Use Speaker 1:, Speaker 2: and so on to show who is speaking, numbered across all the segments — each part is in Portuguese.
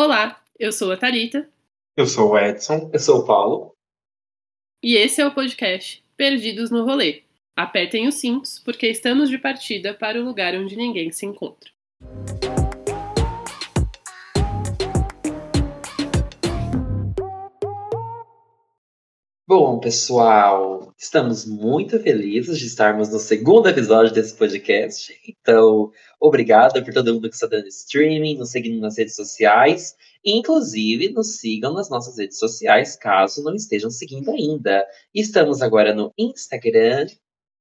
Speaker 1: Olá, eu sou a Thalita.
Speaker 2: Eu sou o Edson.
Speaker 3: Eu sou o Paulo.
Speaker 1: E esse é o podcast Perdidos no Rolê. Apertem os cintos, porque estamos de partida para o lugar onde ninguém se encontra.
Speaker 3: Bom, pessoal, estamos muito felizes de estarmos no segundo episódio desse podcast. Então, obrigada por todo mundo que está dando streaming, nos seguindo nas redes sociais. Inclusive, nos sigam nas nossas redes sociais, caso não estejam seguindo ainda. Estamos agora no Instagram,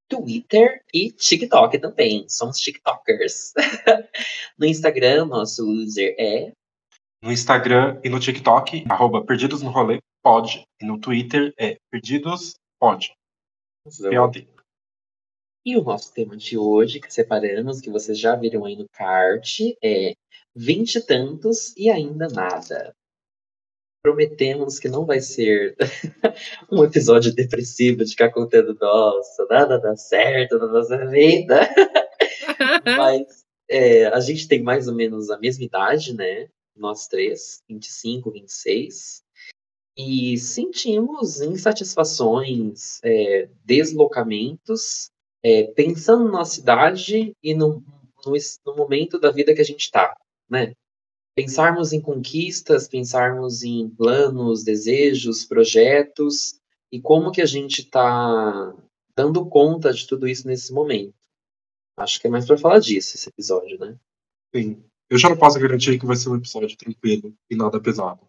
Speaker 3: Twitter e TikTok também. Somos TikTokers. no Instagram, nosso user é.
Speaker 2: No Instagram e no TikTok, arroba Perdidos no Rolê, pode. E no Twitter é Perdidos Pode. POD.
Speaker 3: E o nosso tema de hoje, que separamos, que vocês já viram aí no card, é Vinte tantos e ainda nada. Prometemos que não vai ser um episódio depressivo de ficar contando, nossa, nada dá certo na nossa vida. Mas é, a gente tem mais ou menos a mesma idade, né? Nós três, 25, 26. E sentimos insatisfações, é, deslocamentos, é, pensando na cidade e no, no, no momento da vida que a gente está, né? Pensarmos em conquistas, pensarmos em planos, desejos, projetos e como que a gente está dando conta de tudo isso nesse momento. Acho que é mais para falar disso esse episódio, né?
Speaker 2: Sim. Eu já não posso garantir que vai ser um episódio tranquilo e nada pesado.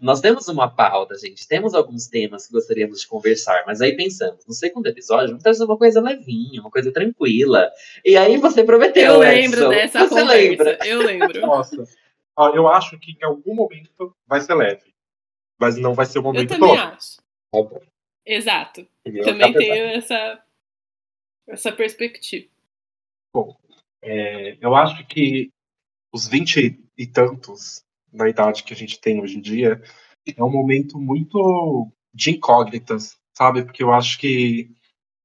Speaker 3: Nós temos uma pauta, gente. Temos alguns temas que gostaríamos de conversar, mas aí pensamos, no segundo episódio, vamos trazer uma coisa levinha, uma coisa tranquila. E aí você prometeu,
Speaker 1: Eu lembro
Speaker 3: Edson.
Speaker 1: dessa
Speaker 3: Você
Speaker 1: conversa.
Speaker 3: lembra?
Speaker 1: Eu lembro.
Speaker 2: Nossa. Ó, eu acho que em algum momento vai ser leve. Mas não vai ser o
Speaker 1: Eu
Speaker 2: momento
Speaker 1: também
Speaker 2: todo.
Speaker 1: acho.
Speaker 3: Tá bom.
Speaker 1: Exato. Também
Speaker 3: Tá
Speaker 1: tenho essa, essa perspectiva.
Speaker 2: É, eu acho que os vinte e tantos, na idade que a gente tem hoje em dia, é um momento muito de incógnitas, sabe? Porque eu acho que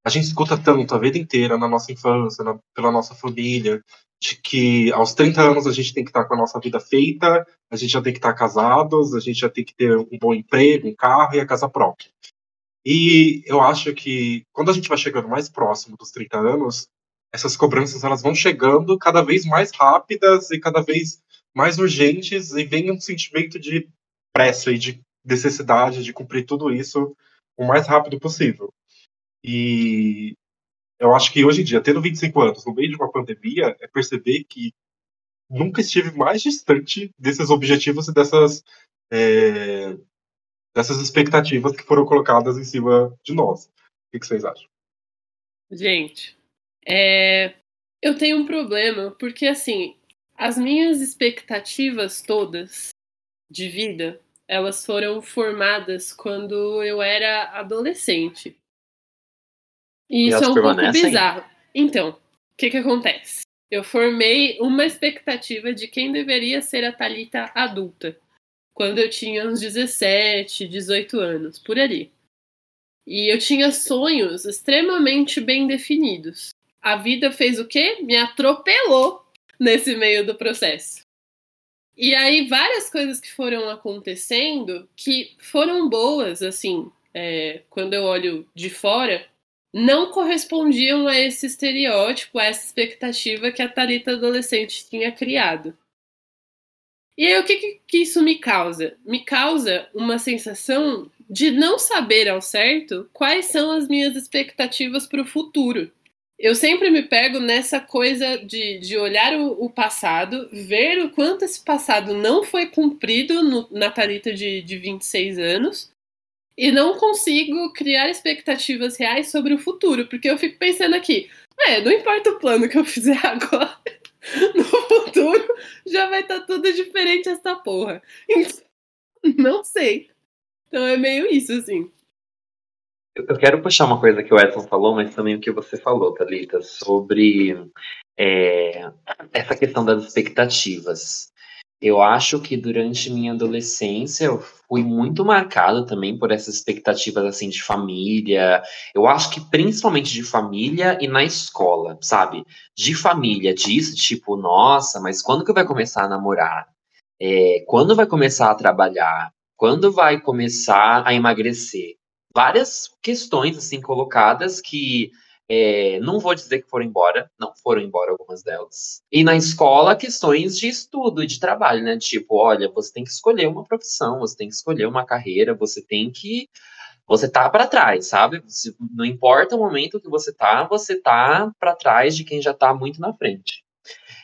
Speaker 2: a gente escuta tanto a vida inteira, na nossa infância, na- pela nossa família, de que aos 30 anos a gente tem que estar com a nossa vida feita, a gente já tem que estar casados, a gente já tem que ter um bom emprego, um carro e a casa própria. E eu acho que quando a gente vai chegando mais próximo dos 30 anos, essas cobranças elas vão chegando cada vez mais rápidas e cada vem mais urgentes e vem um sentimento de pressa e de necessidade de cumprir tudo isso o mais rápido possível. E eu acho que hoje em dia, tendo 25 anos, no meio de uma pandemia, é perceber que nunca estive mais distante desses objetivos e dessas, é, dessas expectativas que foram colocadas em cima de nós. O que que vocês acham?
Speaker 1: Gente, é, eu tenho um problema, porque assim, as minhas expectativas todas de vida, elas foram formadas quando eu era adolescente. E
Speaker 3: E
Speaker 1: isso é um pouco bizarro. Então, o que que acontece? Eu formei uma expectativa de quem deveria ser a Thalita adulta, quando eu tinha uns 17, 18 anos, por ali. E eu tinha sonhos extremamente bem definidos. A vida fez o quê? Me atropelou nesse meio do processo. E aí, várias coisas que foram acontecendo que foram boas, assim, é, quando eu olho de fora, não correspondiam a esse estereótipo, a essa expectativa que a Thalita adolescente tinha criado. E aí, o que, que, que isso me causa? Me causa uma sensação de não saber ao certo quais são as minhas expectativas para o futuro. Eu sempre me pego nessa coisa de, de olhar o, o passado, ver o quanto esse passado não foi cumprido no, na Thalita de, de 26 anos, e não consigo criar expectativas reais sobre o futuro, porque eu fico pensando aqui, é, não importa o plano que eu fizer agora, no futuro já vai estar tudo diferente essa porra. Então, não sei. Então é meio isso, assim.
Speaker 3: Eu quero puxar uma coisa que o Edson falou, mas também o que você falou, Thalita, sobre é, essa questão das expectativas. Eu acho que durante minha adolescência eu fui muito marcado também por essas expectativas assim de família. Eu acho que principalmente de família e na escola, sabe? De família, disso, tipo, nossa, mas quando que vai começar a namorar? é, quando vai começar a trabalhar, quando vai começar a emagrecer. Várias questões assim colocadas que é, não vou dizer que foram embora, não foram embora algumas delas. E na escola, questões de estudo e de trabalho, né? Tipo, olha, você tem que escolher uma profissão, você tem que escolher uma carreira, você tem que. Você tá para trás, sabe? Não importa o momento que você tá, você tá para trás de quem já tá muito na frente.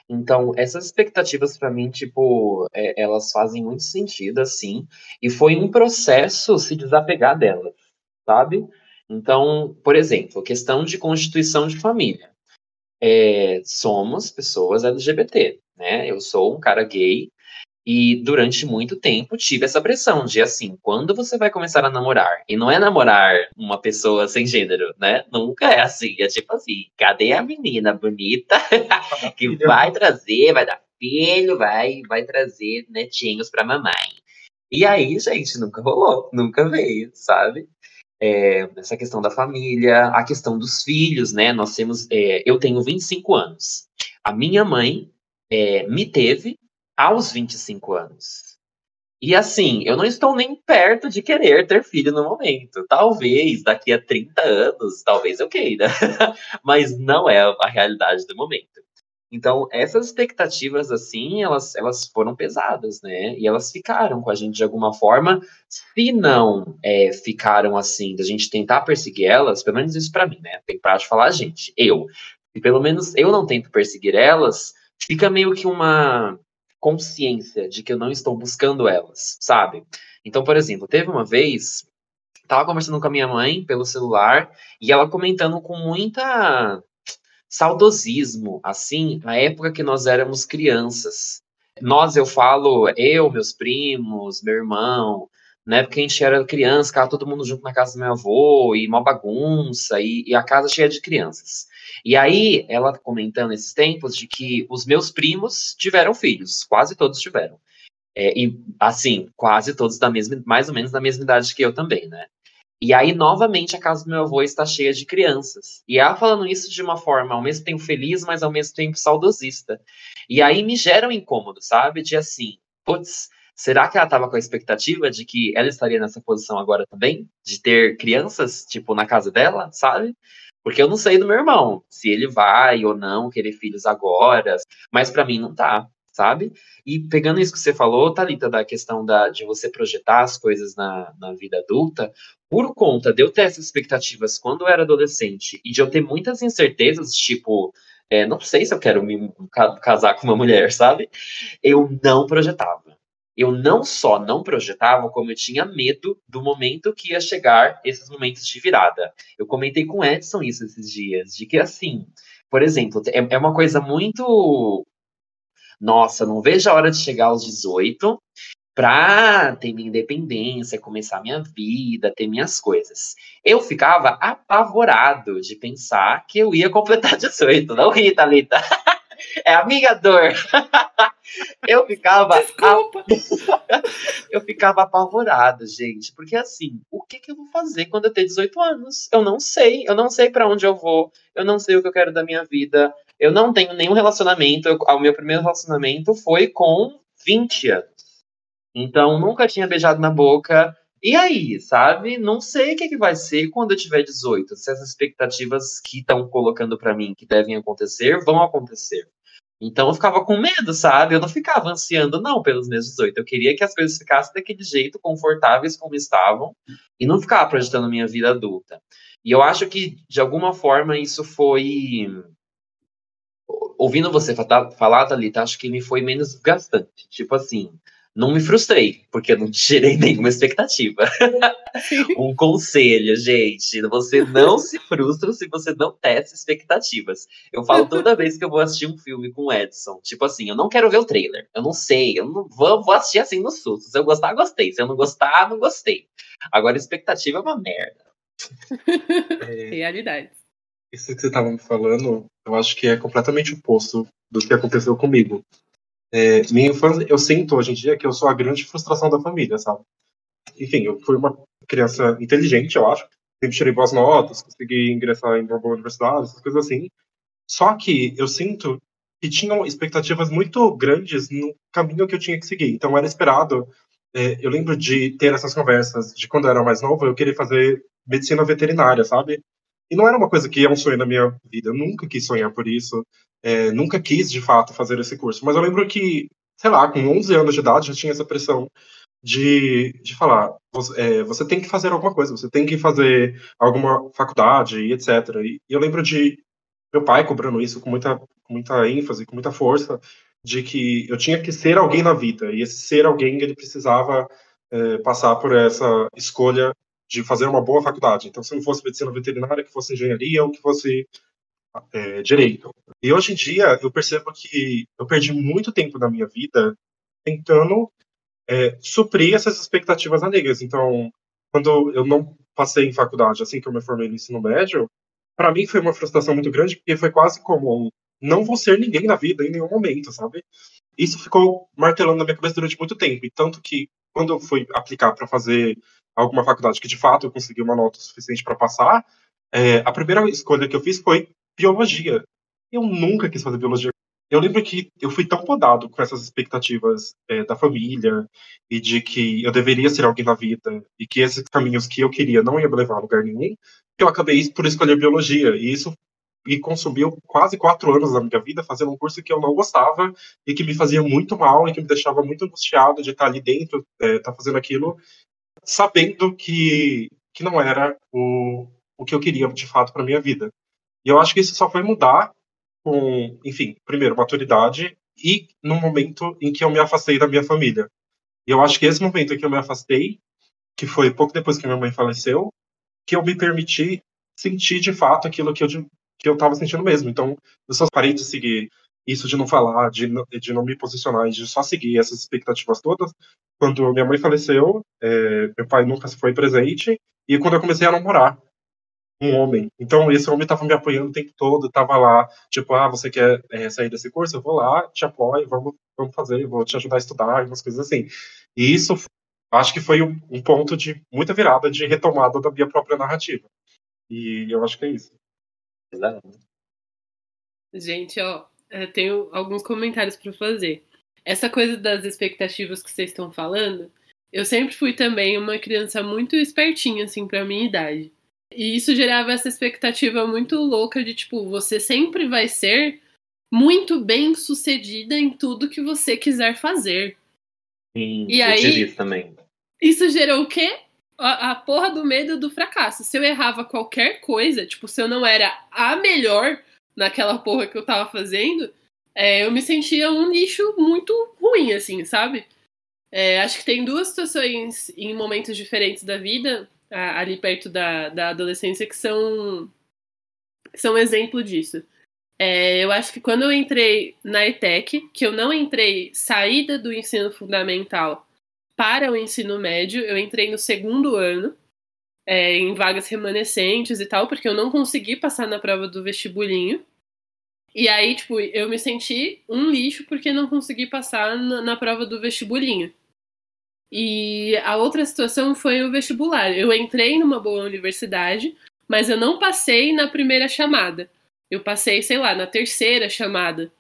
Speaker 3: Então, essas expectativas para mim, tipo, é, elas fazem muito sentido, assim, e foi um processo se desapegar delas, sabe? Então, por exemplo, questão de constituição de família. É, somos pessoas LGBT, né? Eu sou um cara gay e durante muito tempo tive essa pressão de assim, quando você vai começar a namorar? E não é namorar uma pessoa sem gênero, né? Nunca é assim. É tipo assim, cadê a menina bonita que vai trazer, vai dar filho, vai, vai trazer netinhos pra mamãe? E aí, gente, nunca rolou, nunca veio, sabe? É, essa questão da família, a questão dos filhos, né? Nós temos, é, eu tenho 25 anos. A minha mãe é, me teve aos 25 anos. E assim, eu não estou nem perto de querer ter filho no momento. Talvez daqui a 30 anos, talvez eu queira. Mas não é a realidade do momento. Então, essas expectativas, assim, elas, elas foram pesadas, né? E elas ficaram com a gente de alguma forma. Se não é, ficaram assim, da gente tentar perseguir elas, pelo menos isso para mim, né? Tem de falar a gente, eu. E pelo menos eu não tento perseguir elas, fica meio que uma consciência de que eu não estou buscando elas, sabe? Então, por exemplo, teve uma vez, tava conversando com a minha mãe pelo celular e ela comentando com muita saudosismo, assim, na época que nós éramos crianças. Nós, eu falo, eu, meus primos, meu irmão, né? Porque a gente era criança, ficava todo mundo junto na casa do meu avô, e uma bagunça, e, e, a casa cheia de crianças. E aí, ela comentando esses tempos de que os meus primos tiveram filhos, quase todos tiveram. É, e, assim, quase todos da mesma, mais ou menos da mesma idade que eu também, né? E aí, novamente, a casa do meu avô está cheia de crianças. E ela falando isso de uma forma, ao mesmo tempo feliz, mas ao mesmo tempo saudosista. E aí me gera um incômodo, sabe? De assim, putz, será que ela estava com a expectativa de que ela estaria nessa posição agora também? De ter crianças, tipo, na casa dela, sabe? Porque eu não sei do meu irmão, se ele vai ou não querer filhos agora, mas para mim não tá sabe? E pegando isso que você falou, Thalita, da questão da, de você projetar as coisas na, na vida adulta, por conta de eu ter essas expectativas quando eu era adolescente e de eu ter muitas incertezas, tipo, é, não sei se eu quero me casar com uma mulher, sabe? Eu não projetava. Eu não só não projetava, como eu tinha medo do momento que ia chegar esses momentos de virada. Eu comentei com o Edson isso esses dias, de que assim, por exemplo, é, é uma coisa muito nossa, não vejo a hora de chegar aos 18 para ter minha independência, começar minha vida, ter minhas coisas. Eu ficava apavorado de pensar que eu ia completar 18. Não ri, Thalita. É a minha dor. Eu ficava.
Speaker 1: Desculpa.
Speaker 3: eu ficava apavorado, gente. Porque assim, o que, que eu vou fazer quando eu ter 18 anos? Eu não sei. Eu não sei para onde eu vou. Eu não sei o que eu quero da minha vida. Eu não tenho nenhum relacionamento. Eu, o meu primeiro relacionamento foi com 20 anos. Então, nunca tinha beijado na boca. E aí, sabe? Não sei o que, que vai ser quando eu tiver 18. Se essas expectativas que estão colocando para mim que devem acontecer, vão acontecer. Então eu ficava com medo, sabe? Eu não ficava ansiando, não, pelos meus 18. Eu queria que as coisas ficassem daquele jeito, confortáveis como estavam, e não ficava projetando minha vida adulta. E eu acho que, de alguma forma, isso foi ouvindo você falar, Thalita, acho que me foi menos desgastante. Tipo assim, não me frustrei, porque eu não tirei nenhuma expectativa. um conselho, gente: você não se frustra se você não testa expectativas. Eu falo toda vez que eu vou assistir um filme com o Edson, tipo assim, eu não quero ver o trailer, eu não sei, eu não vou, vou assistir assim no susto. Se eu gostar, gostei. Se eu não gostar, não gostei. Agora, expectativa é uma merda.
Speaker 1: É... Realidade
Speaker 2: isso que você estava me falando, eu acho que é completamente oposto do que aconteceu comigo. É, minha infância, eu sinto hoje em dia que eu sou a grande frustração da família, sabe? Enfim, eu fui uma criança inteligente, eu acho. Sempre tirei boas notas, consegui ingressar em uma boa universidade, essas coisas assim. Só que eu sinto que tinham expectativas muito grandes no caminho que eu tinha que seguir. Então era esperado. É, eu lembro de ter essas conversas de quando eu era mais novo, eu queria fazer medicina veterinária, sabe? E não era uma coisa que é um sonho na minha vida. Eu nunca quis sonhar por isso. É, nunca quis, de fato, fazer esse curso. Mas eu lembro que, sei lá, com 11 anos de idade, já tinha essa pressão de, de falar: você, é, você tem que fazer alguma coisa, você tem que fazer alguma faculdade e etc. E, e eu lembro de meu pai cobrando isso com muita, com muita ênfase, com muita força, de que eu tinha que ser alguém na vida. E esse ser alguém, ele precisava é, passar por essa escolha de fazer uma boa faculdade. Então, se não fosse medicina veterinária, que fosse engenharia ou que fosse é, direito. E hoje em dia, eu percebo que eu perdi muito tempo da minha vida tentando é, suprir essas expectativas alheias. Então, quando eu não passei em faculdade, assim que eu me formei no ensino médio, para mim foi uma frustração muito grande, porque foi quase como não vou ser ninguém na vida em nenhum momento, sabe? Isso ficou martelando na minha cabeça durante muito tempo, e tanto que quando eu fui aplicar para fazer alguma faculdade que de fato eu consegui uma nota suficiente para passar, é, a primeira escolha que eu fiz foi biologia. Eu nunca quis fazer biologia. Eu lembro que eu fui tão podado com essas expectativas é, da família e de que eu deveria ser alguém na vida e que esses caminhos que eu queria não iam me levar a lugar nenhum, que eu acabei por escolher biologia. E isso me consumiu quase quatro anos da minha vida fazendo um curso que eu não gostava e que me fazia muito mal e que me deixava muito angustiado de estar ali dentro, é, estar fazendo aquilo sabendo que, que não era o, o que eu queria de fato para minha vida. E eu acho que isso só foi mudar com, enfim, primeiro, maturidade e no momento em que eu me afastei da minha família. E eu acho que esse momento em que eu me afastei, que foi pouco depois que minha mãe faleceu, que eu me permiti sentir de fato aquilo que eu que eu estava sentindo mesmo. Então, eu só parei de seguir isso de não falar, de, de não me posicionar, de só seguir essas expectativas todas. Quando minha mãe faleceu, é, meu pai nunca foi presente, e quando eu comecei a namorar um homem. Então, esse homem estava me apoiando o tempo todo, estava lá, tipo, ah, você quer é, sair desse curso? Eu vou lá, te apoio, vamos, vamos fazer, vou te ajudar a estudar, umas coisas assim. E isso, acho que foi um, um ponto de muita virada, de retomada da minha própria narrativa. E eu acho que é isso.
Speaker 1: Gente, ó, eu tenho alguns comentários para fazer. Essa coisa das expectativas que vocês estão falando, eu sempre fui também uma criança muito espertinha, assim, pra minha idade. E isso gerava essa expectativa muito louca de, tipo, você sempre vai ser muito bem sucedida em tudo que você quiser fazer.
Speaker 3: Sim, e aí, isso também.
Speaker 1: Isso gerou o quê? A, a porra do medo do fracasso. Se eu errava qualquer coisa, tipo, se eu não era a melhor, naquela porra que eu tava fazendo, é, eu me sentia um lixo muito ruim, assim, sabe? É, acho que tem duas situações em momentos diferentes da vida, ali perto da, da adolescência, que são, são exemplo disso. É, eu acho que quando eu entrei na ETEC, que eu não entrei saída do ensino fundamental para o ensino médio, eu entrei no segundo ano, é, em vagas remanescentes e tal, porque eu não consegui passar na prova do vestibulinho. E aí, tipo, eu me senti um lixo porque não consegui passar na, na prova do vestibulinho. E a outra situação foi o vestibular. Eu entrei numa boa universidade, mas eu não passei na primeira chamada. Eu passei, sei lá, na terceira chamada.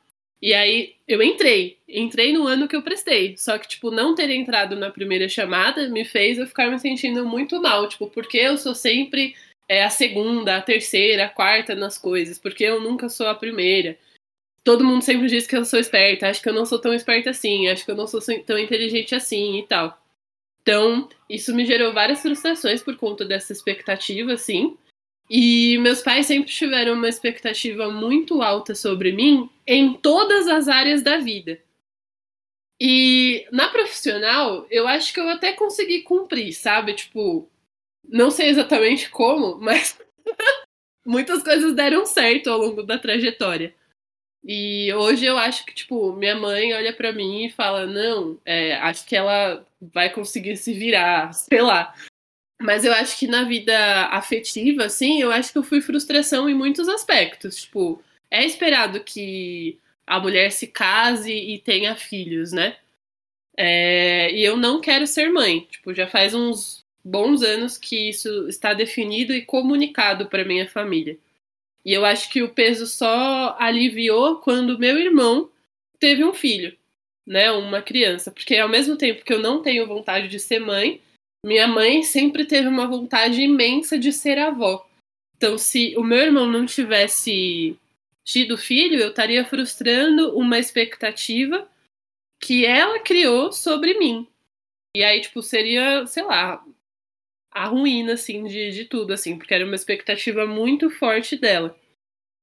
Speaker 1: E aí eu entrei, entrei no ano que eu prestei. Só que, tipo, não ter entrado na primeira chamada me fez eu ficar me sentindo muito mal. Tipo, porque eu sou sempre é, a segunda, a terceira, a quarta nas coisas, porque eu nunca sou a primeira. Todo mundo sempre diz que eu sou esperta, acho que eu não sou tão esperta assim, acho que eu não sou tão inteligente assim e tal. Então, isso me gerou várias frustrações por conta dessa expectativa, assim. E meus pais sempre tiveram uma expectativa muito alta sobre mim em todas as áreas da vida. E na profissional, eu acho que eu até consegui cumprir, sabe? Tipo, não sei exatamente como, mas muitas coisas deram certo ao longo da trajetória. E hoje eu acho que, tipo, minha mãe olha para mim e fala: não, é, acho que ela vai conseguir se virar, sei lá. Mas eu acho que na vida afetiva, assim, eu acho que eu fui frustração em muitos aspectos. Tipo, é esperado que a mulher se case e tenha filhos, né? É, e eu não quero ser mãe. Tipo, já faz uns bons anos que isso está definido e comunicado para minha família. E eu acho que o peso só aliviou quando meu irmão teve um filho, né? Uma criança. Porque ao mesmo tempo que eu não tenho vontade de ser mãe, minha mãe sempre teve uma vontade imensa de ser avó. Então, se o meu irmão não tivesse tido filho, eu estaria frustrando uma expectativa que ela criou sobre mim. E aí, tipo, seria, sei lá, a ruína, assim, de, de tudo, assim, porque era uma expectativa muito forte dela.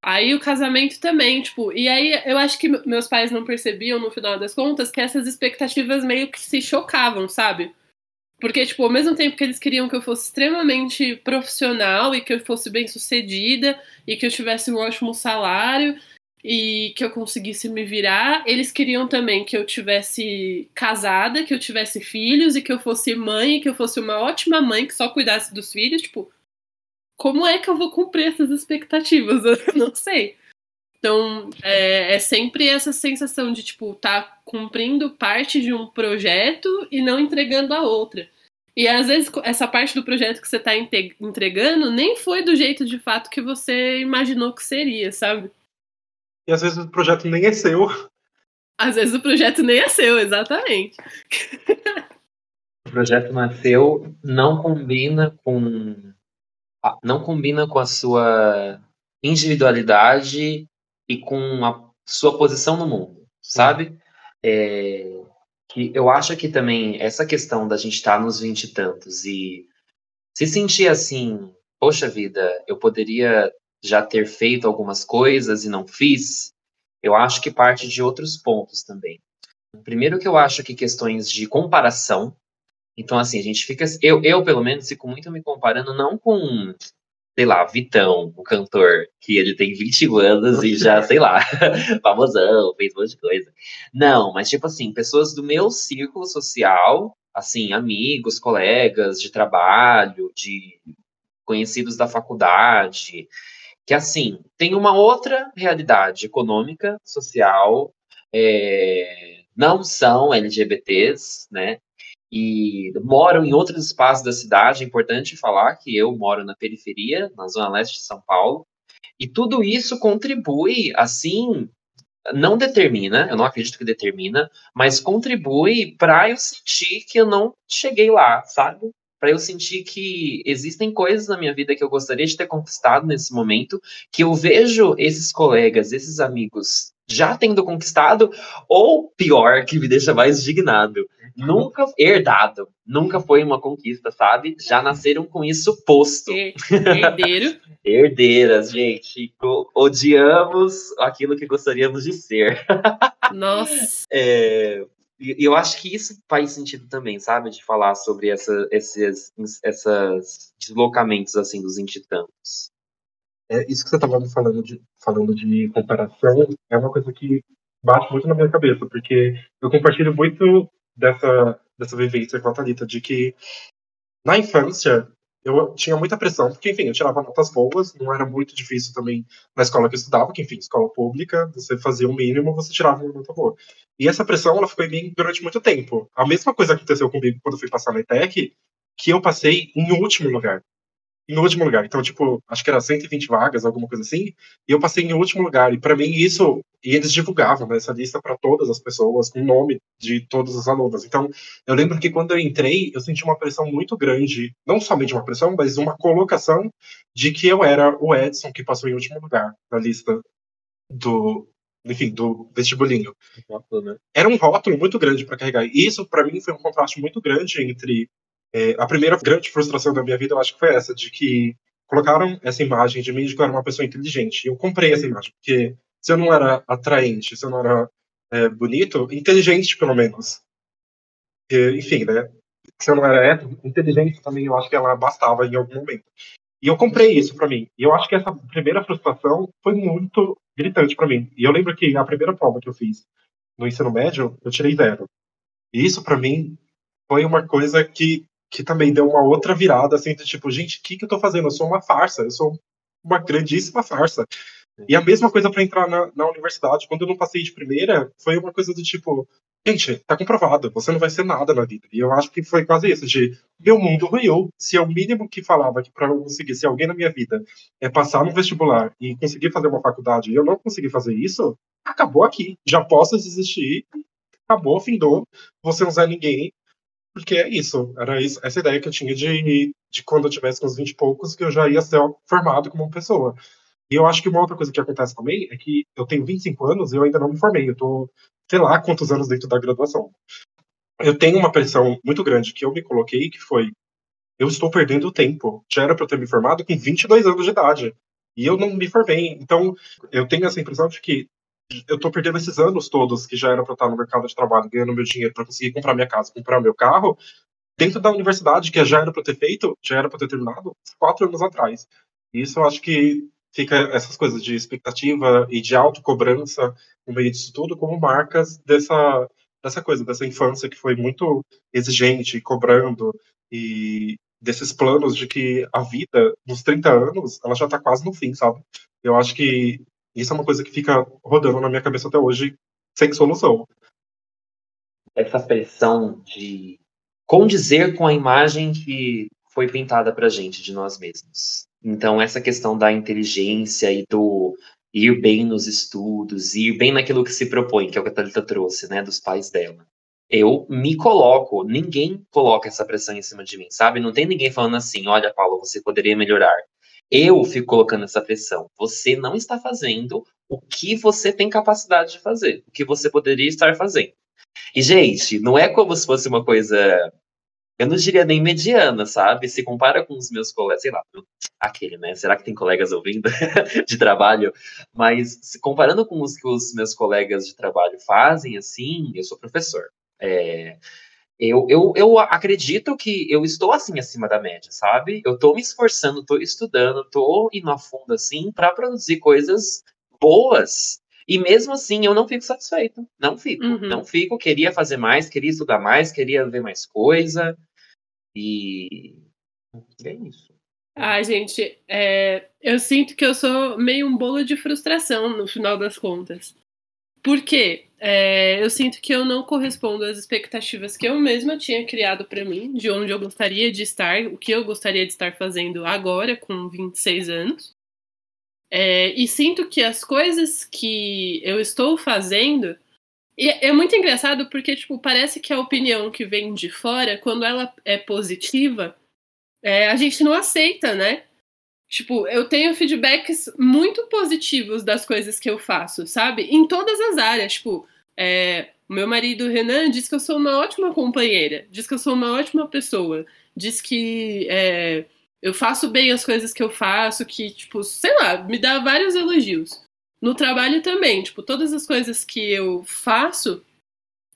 Speaker 1: Aí o casamento também, tipo, e aí eu acho que meus pais não percebiam, no final das contas, que essas expectativas meio que se chocavam, sabe? Porque, tipo, ao mesmo tempo que eles queriam que eu fosse extremamente profissional e que eu fosse bem sucedida e que eu tivesse um ótimo salário e que eu conseguisse me virar, eles queriam também que eu tivesse casada, que eu tivesse filhos e que eu fosse mãe, que eu fosse uma ótima mãe que só cuidasse dos filhos, tipo, como é que eu vou cumprir essas expectativas? Eu não sei. Então, é, é, sempre essa sensação de, tipo, tá cumprindo parte de um projeto e não entregando a outra. E às vezes essa parte do projeto que você tá entregando nem foi do jeito de fato que você imaginou que seria, sabe?
Speaker 2: E às vezes o projeto nem é seu.
Speaker 1: Às vezes o projeto nem é seu, exatamente.
Speaker 3: o projeto não é seu, não combina com não combina com a sua individualidade e com a sua posição no mundo, sabe? É, que eu acho que também essa questão da gente estar tá nos vinte e tantos e se sentir assim, poxa vida, eu poderia já ter feito algumas coisas e não fiz, eu acho que parte de outros pontos também. Primeiro que eu acho que questões de comparação. Então, assim, a gente fica. Eu, eu, pelo menos, fico muito me comparando não com, sei lá, Vitão, o cantor, que ele tem 20 anos e já, sei lá, famosão, fez um monte de coisa. Não, mas tipo assim, pessoas do meu círculo social, assim, amigos, colegas de trabalho, de conhecidos da faculdade, que assim tem uma outra realidade econômica, social, é, não são LGBTs, né? E moram em outros espaços da cidade. É importante falar que eu moro na periferia, na zona leste de São Paulo, e tudo isso contribui, assim, não determina, eu não acredito que determina, mas contribui para eu sentir que eu não cheguei lá, sabe? para eu sentir que existem coisas na minha vida que eu gostaria de ter conquistado nesse momento, que eu vejo esses colegas, esses amigos já tendo conquistado, ou pior, que me deixa mais indignado, nunca herdado, nunca foi uma conquista, sabe? Já nasceram com isso posto.
Speaker 1: Herdeiro.
Speaker 3: Herdeiras, gente. Odiamos aquilo que gostaríamos de ser.
Speaker 1: Nossa.
Speaker 3: É, e eu acho que isso faz sentido também, sabe? De falar sobre essa, esses essas deslocamentos, assim, dos intitanos.
Speaker 2: É, isso que você estava falando de, falando de comparação é uma coisa que bate muito na minha cabeça, porque eu compartilho muito dessa, dessa vivência com a Thalita, de que na infância eu tinha muita pressão, porque, enfim, eu tirava notas boas, não era muito difícil também na escola que eu estudava, que, enfim, escola pública, você fazia o mínimo, você tirava uma nota boa. E essa pressão, ela ficou em mim durante muito tempo. A mesma coisa aconteceu comigo quando eu fui passar na ETEC, que eu passei em último lugar em último lugar. Então, tipo, acho que era 120 vagas, alguma coisa assim, e eu passei em último lugar. E para mim isso, e eles divulgavam né, essa lista para todas as pessoas, com o nome de todos os alunos. Então, eu lembro que quando eu entrei, eu senti uma pressão muito grande, não somente uma pressão, mas uma colocação de que eu era o Edson que passou em último lugar na lista do enfim, do vestibulinho. Né? Era um rótulo muito grande para carregar. E isso, para mim, foi um contraste muito grande entre é, a primeira grande frustração da minha vida, eu acho que foi essa, de que colocaram essa imagem de mim de que eu era uma pessoa inteligente. E eu comprei essa imagem, porque se eu não era atraente, se eu não era é, bonito, inteligente, pelo menos. E, enfim, né? Se eu não era hétero, inteligente também, eu acho que ela bastava em algum momento. E eu comprei isso para mim. E eu acho que essa primeira frustração foi muito gritante para mim. E eu lembro que a primeira prova que eu fiz no ensino médio, eu tirei zero. E isso para mim foi uma coisa que que também deu uma outra virada, assim, de tipo, gente, o que, que eu tô fazendo? Eu sou uma farsa, eu sou uma grandíssima farsa. E a mesma coisa para entrar na, na universidade. Quando eu não passei de primeira, foi uma coisa do tipo, gente, tá comprovado, você não vai ser nada na vida. E eu acho que foi quase isso, de meu mundo ruiu. Se é o mínimo que falava que para eu conseguir ser alguém na minha vida é passar no vestibular e conseguir fazer uma faculdade e eu não consegui fazer isso, acabou aqui. Já posso desistir, acabou, findou, você não é ninguém. Porque é isso, era isso, essa ideia que eu tinha de, de quando eu tivesse uns 20 e poucos, que eu já ia ser formado como pessoa. E eu acho que uma outra coisa que acontece também é que eu tenho 25 anos e eu ainda não me formei. Eu tô, sei lá, quantos anos dentro da graduação. Eu tenho uma pressão muito grande que eu me coloquei, que foi: eu estou perdendo tempo. Já era para eu ter me formado com 22 anos de idade. E eu não me formei. Então, eu tenho essa impressão de que eu estou perdendo esses anos todos que já era para eu estar no mercado de trabalho, ganhando meu dinheiro para conseguir comprar minha casa, comprar meu carro, dentro da universidade, que já era para eu ter feito, já era para eu ter terminado, quatro anos atrás. Isso eu acho que fica essas coisas de expectativa e de autocobrança no meio disso tudo como marcas dessa, dessa coisa, dessa infância que foi muito exigente, cobrando, e desses planos de que a vida, nos 30 anos, ela já está quase no fim, sabe? Eu acho que isso é uma coisa que fica rodando na minha cabeça até hoje, sem solução.
Speaker 3: Essa pressão de condizer com a imagem que foi pintada pra gente de nós mesmos. Então, essa questão da inteligência e do ir bem nos estudos, ir bem naquilo que se propõe, que é o que a Thalita trouxe, né, dos pais dela. Eu me coloco, ninguém coloca essa pressão em cima de mim, sabe? Não tem ninguém falando assim, olha, Paulo, você poderia melhorar. Eu fico colocando essa pressão. Você não está fazendo o que você tem capacidade de fazer, o que você poderia estar fazendo. E, gente, não é como se fosse uma coisa eu não diria nem mediana, sabe? Se compara com os meus colegas, sei lá, aquele, né? Será que tem colegas ouvindo de trabalho? Mas se comparando com os que os meus colegas de trabalho fazem, assim, eu sou professor. É, eu, eu, eu acredito que eu estou assim acima da média, sabe? Eu estou me esforçando, estou estudando, estou indo a fundo assim para produzir coisas boas. E mesmo assim, eu não fico satisfeito. Não fico. Uhum. Não fico. Queria fazer mais, queria estudar mais, queria ver mais coisa. E é isso.
Speaker 1: Ah, gente, é, eu sinto que eu sou meio um bolo de frustração no final das contas. Por quê? É, eu sinto que eu não correspondo às expectativas que eu mesma tinha criado para mim, de onde eu gostaria de estar, o que eu gostaria de estar fazendo agora, com 26 anos. É, e sinto que as coisas que eu estou fazendo é muito engraçado porque, tipo, parece que a opinião que vem de fora, quando ela é positiva, é, a gente não aceita, né? Tipo, eu tenho feedbacks muito positivos das coisas que eu faço, sabe? Em todas as áreas. Tipo, é, meu marido Renan diz que eu sou uma ótima companheira, diz que eu sou uma ótima pessoa, diz que é, eu faço bem as coisas que eu faço, que, tipo, sei lá, me dá vários elogios. No trabalho também, tipo, todas as coisas que eu faço,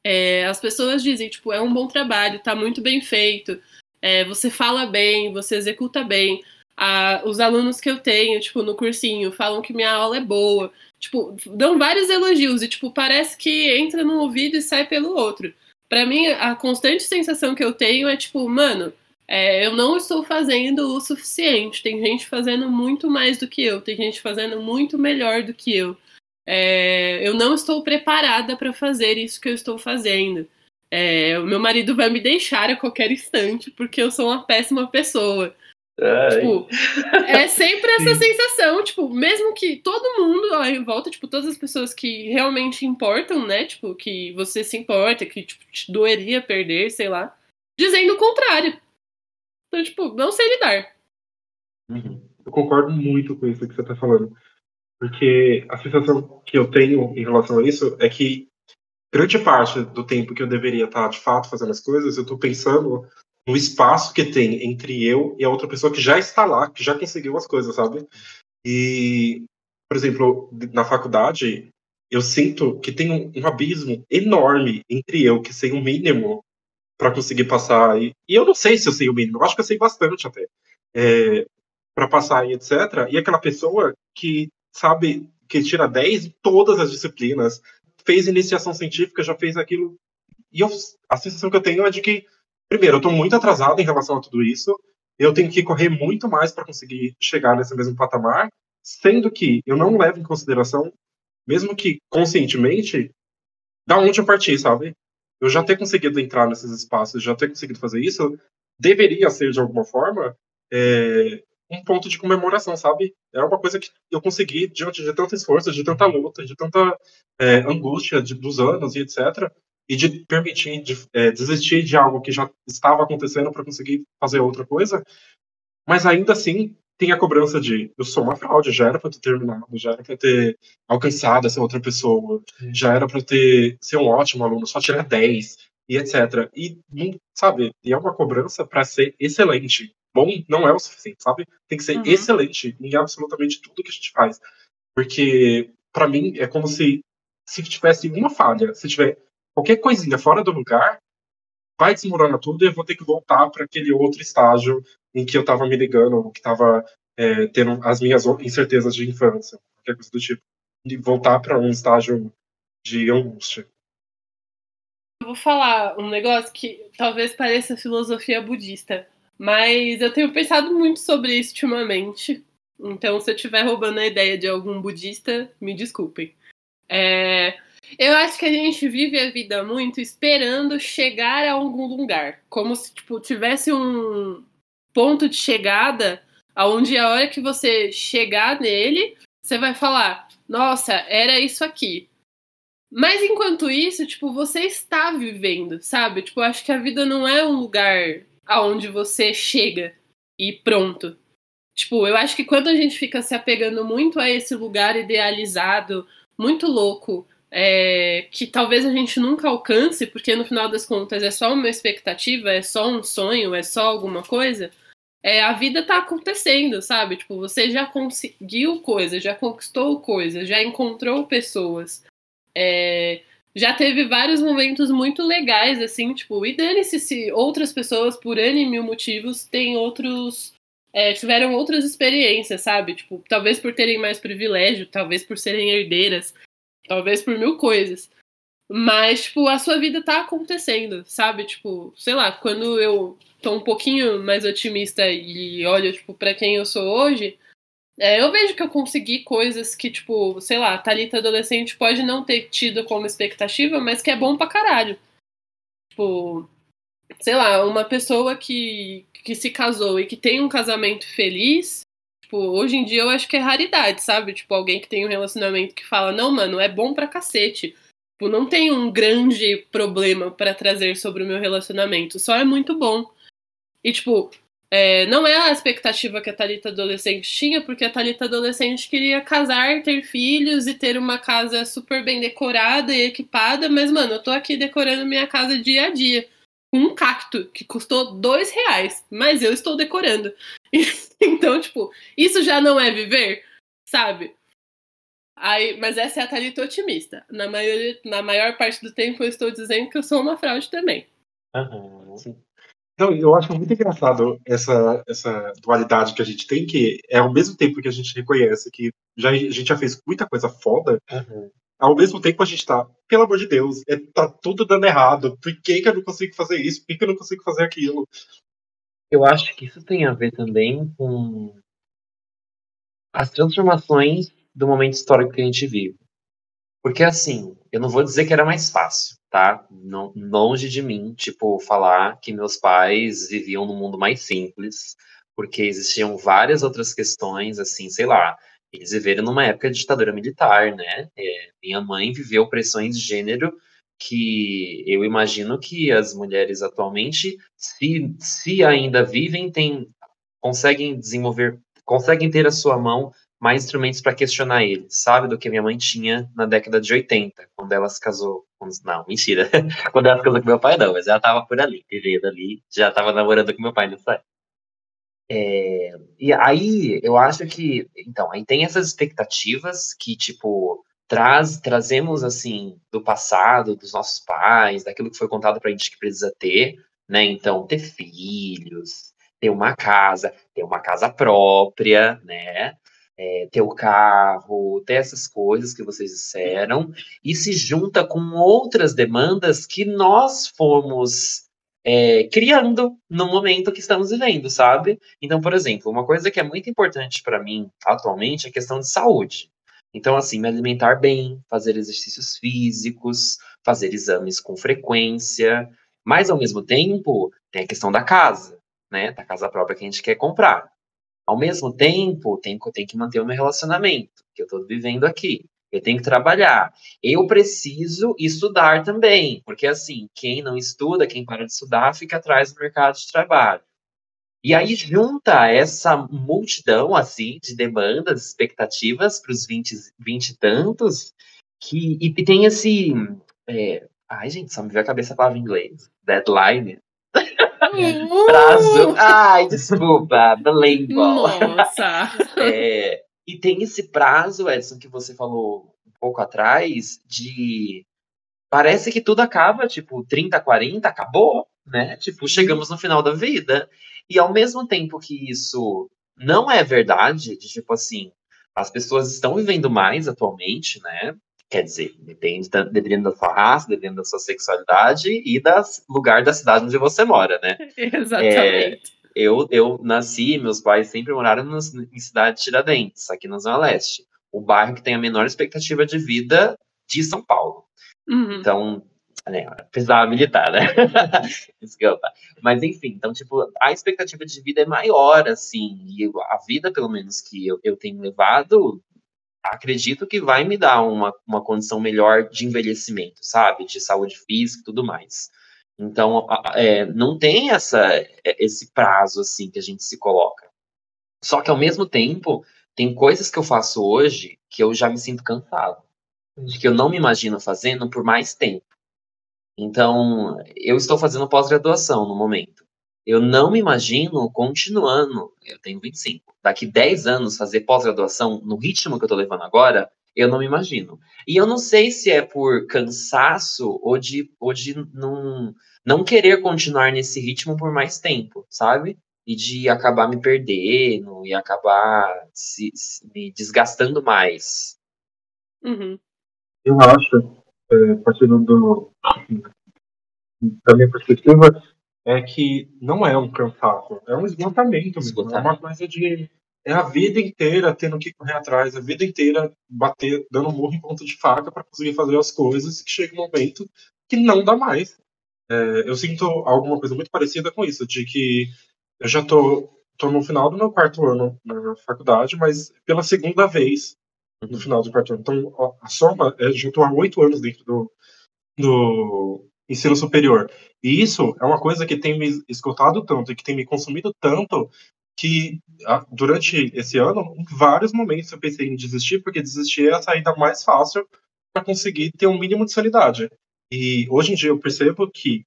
Speaker 1: é, as pessoas dizem, tipo, é um bom trabalho, tá muito bem feito, é, você fala bem, você executa bem. Os alunos que eu tenho, tipo, no cursinho, falam que minha aula é boa. Tipo, dão vários elogios e, tipo, parece que entra num ouvido e sai pelo outro. Para mim, a constante sensação que eu tenho é, tipo, mano, é, eu não estou fazendo o suficiente. Tem gente fazendo muito mais do que eu, tem gente fazendo muito melhor do que eu. É, eu não estou preparada para fazer isso que eu estou fazendo. É, o meu marido vai me deixar a qualquer instante porque eu sou uma péssima pessoa. Tipo, é sempre essa sensação, tipo, mesmo que todo mundo lá em volta, tipo, todas as pessoas que realmente importam, né? Tipo, que você se importa, que tipo, te doeria perder, sei lá, dizendo o contrário. Então, tipo, não sei lidar.
Speaker 2: Uhum. Eu concordo muito com isso que você está falando. Porque a sensação que eu tenho em relação a isso é que grande parte do tempo que eu deveria estar, de fato, fazendo as coisas, eu estou pensando no espaço que tem entre eu e a outra pessoa que já está lá, que já conseguiu as coisas, sabe? E, por exemplo, na faculdade, eu sinto que tem um, um abismo enorme entre eu, que sei o mínimo, para conseguir passar. E, e, eu não sei se eu sei o mínimo, eu acho que eu sei bastante até. É, para passar e etc. E aquela pessoa que sabe que tira 10 em todas as disciplinas, fez iniciação científica, já fez aquilo. E eu, a sensação que eu tenho é de que, primeiro, eu estou muito atrasado em relação a tudo isso, eu tenho que correr muito mais para conseguir chegar nesse mesmo patamar. Sendo que eu não levo em consideração, mesmo que conscientemente, da onde eu parti, sabe? Eu já ter conseguido entrar nesses espaços, já ter conseguido fazer isso, deveria ser, de alguma forma, é, um ponto de comemoração, sabe? É uma coisa que eu consegui diante de tanto esforço, de tanta luta, de tanta é, angústia de, dos anos e etc. E de permitir de, é, desistir de algo que já estava acontecendo para conseguir fazer outra coisa. Mas ainda assim, tem a cobrança de eu sou uma fraude, já era para ter terminado, já era para ter alcançado essa outra pessoa, já era para ter ser um ótimo aluno, só tirar 10 e etc. E sabe, e é uma cobrança para ser excelente bom não é o suficiente, sabe? Tem que ser uhum. excelente em absolutamente tudo que a gente faz. Porque, para mim, é como se se tivesse uma falha, se tiver qualquer coisinha fora do lugar, vai desmoronar tudo e eu vou ter que voltar para aquele outro estágio em que eu estava me ligando, que estava é, tendo as minhas incertezas de infância, qualquer coisa do tipo. E voltar para um estágio de angústia.
Speaker 1: Eu vou falar um negócio que talvez pareça filosofia budista, mas eu tenho pensado muito sobre isso ultimamente. Então, se eu estiver roubando a ideia de algum budista, me desculpem. É, eu acho que a gente vive a vida muito esperando chegar a algum lugar. Como se tipo, tivesse um ponto de chegada onde a hora que você chegar nele, você vai falar: Nossa, era isso aqui. Mas enquanto isso, tipo, você está vivendo, sabe? Tipo, acho que a vida não é um lugar aonde você chega e pronto. Tipo, eu acho que quando a gente fica se apegando muito a esse lugar idealizado, muito louco, é, que talvez a gente nunca alcance, porque no final das contas é só uma expectativa, é só um sonho, é só alguma coisa, é, a vida tá acontecendo, sabe? Tipo, você já conseguiu coisas, já conquistou coisas, já encontrou pessoas. É, já teve vários momentos muito legais, assim, tipo, e dane-se se outras pessoas, por N mil motivos, têm outros. É, tiveram outras experiências, sabe? Tipo, talvez por terem mais privilégio, talvez por serem herdeiras, talvez por mil coisas. Mas, tipo, a sua vida tá acontecendo, sabe? Tipo, sei lá, quando eu tô um pouquinho mais otimista e olho, tipo, pra quem eu sou hoje, é, eu vejo que eu consegui coisas que, tipo, sei lá, Thalita adolescente pode não ter tido como expectativa, mas que é bom pra caralho. Tipo, sei lá, uma pessoa que, que se casou e que tem um casamento feliz, tipo, hoje em dia eu acho que é raridade, sabe? Tipo, alguém que tem um relacionamento que fala, não, mano, é bom pra cacete. Tipo, não tem um grande problema para trazer sobre o meu relacionamento, só é muito bom. E, tipo, é, não é a expectativa que a Thalita adolescente tinha, porque a Thalita adolescente queria casar, ter filhos e ter uma casa super bem decorada e equipada, mas, mano, eu tô aqui decorando minha casa dia a dia. Com um cacto que custou dois reais, mas eu estou decorando. então, tipo, isso já não é viver, sabe? Aí, mas essa é a Thalita otimista. Na, maioria, na maior parte do tempo eu estou dizendo que eu sou uma fraude também.
Speaker 3: Uhum.
Speaker 2: Não, eu acho muito engraçado essa, essa dualidade que a gente tem, que é ao mesmo tempo que a gente reconhece que já, a gente já fez muita coisa foda,
Speaker 3: uhum.
Speaker 2: Ao mesmo tempo a gente tá, pelo amor de Deus, é, tá tudo dando errado. Por que, que eu não consigo fazer isso? Por que, que eu não consigo fazer aquilo?
Speaker 3: Eu acho que isso tem a ver também com as transformações do momento histórico que a gente vive. Porque assim, eu não vou dizer que era mais fácil tá? Não, longe de mim, tipo, falar que meus pais viviam num mundo mais simples, porque existiam várias outras questões, assim, sei lá, eles viveram numa época de ditadura militar, né? É, minha mãe viveu pressões de gênero que eu imagino que as mulheres atualmente, se, se ainda vivem, tem, conseguem desenvolver, conseguem ter a sua mão mais instrumentos para questionar ele, sabe? Do que minha mãe tinha na década de 80, quando ela se casou. Não, mentira. quando ela se casou com meu pai, não, mas ela estava por ali, vivendo ali, já estava namorando com meu pai nessa época. É, e aí, eu acho que, então, aí tem essas expectativas que, tipo, traz, trazemos, assim, do passado, dos nossos pais, daquilo que foi contado pra gente que precisa ter, né? Então, ter filhos, ter uma casa, ter uma casa própria, né? é, ter o carro, ter essas coisas que vocês disseram, e se junta com outras demandas que nós fomos é, criando no momento que estamos vivendo, sabe? Então, por exemplo, uma coisa que é muito importante para mim atualmente é a questão de saúde. Então, assim, me alimentar bem, fazer exercícios físicos, fazer exames com frequência, mas ao mesmo tempo tem a questão da casa, né? Da casa própria que a gente quer comprar. Ao mesmo tempo, tem, tem que manter o meu relacionamento, que eu estou vivendo aqui. Eu tenho que trabalhar. Eu preciso estudar também, porque assim, quem não estuda, quem para de estudar, fica atrás do mercado de trabalho. E aí junta essa multidão assim de demandas, expectativas para os 20, 20 e tantos, que e tem esse é, ai gente, só me veio a cabeça a palavra em inglês, deadline. Prazo. Ai, desculpa, the label.
Speaker 1: Nossa.
Speaker 3: É, e tem esse prazo, Edson, que você falou um pouco atrás, de. Parece que tudo acaba, tipo, 30, 40, acabou, né? Tipo, chegamos no final da vida. E ao mesmo tempo que isso não é verdade, de tipo assim, as pessoas estão vivendo mais atualmente, né? Quer dizer, depende, da, dependendo da sua raça, dependendo da sua sexualidade e do lugar da cidade onde você mora, né?
Speaker 1: Exatamente.
Speaker 3: É, eu, eu nasci, meus pais sempre moraram no, em cidade de Tiradentes, aqui na Zona Leste. O bairro que tem a menor expectativa de vida de São Paulo.
Speaker 1: Uhum.
Speaker 3: Então, né, precisava militar, né? Desculpa. Mas enfim, então, tipo, a expectativa de vida é maior, assim, e a vida, pelo menos, que eu, eu tenho levado, acredito que vai me dar uma, uma condição melhor de envelhecimento, sabe? De saúde física e tudo mais. Então, é, não tem essa, é, esse prazo assim que a gente se coloca. Só que ao mesmo tempo, tem coisas que eu faço hoje que eu já me sinto cansado, de que eu não me imagino fazendo por mais tempo. Então, eu estou fazendo pós-graduação no momento. Eu não me imagino continuando, eu tenho 25, daqui 10 anos fazer pós-graduação no ritmo que eu estou levando agora, eu não me imagino. E eu não sei se é por cansaço ou de, ou de não, não querer continuar nesse ritmo por mais tempo, sabe? E de acabar me perdendo e acabar se, se me desgastando mais.
Speaker 1: Uhum.
Speaker 2: Eu acho, é, partindo do, da minha perspectiva, é que não é um cansaço, é um esgotamento mesmo. Esgotamento. É uma coisa de é a vida inteira tendo que correr atrás, a vida inteira bater, dando murro em ponto de faca para conseguir fazer as coisas, que chega um momento que não dá mais. É, eu sinto alguma coisa muito parecida com isso, de que eu já tô, tô no final do meu quarto ano na faculdade, mas pela segunda vez no final do quarto ano. Então, a soma é já tô há oito anos dentro do, do ensino superior. E isso é uma coisa que tem me escutado tanto e que tem me consumido tanto que durante esse ano, em vários momentos eu pensei em desistir, porque desistir é a saída mais fácil para conseguir ter um mínimo de sanidade. E hoje em dia eu percebo que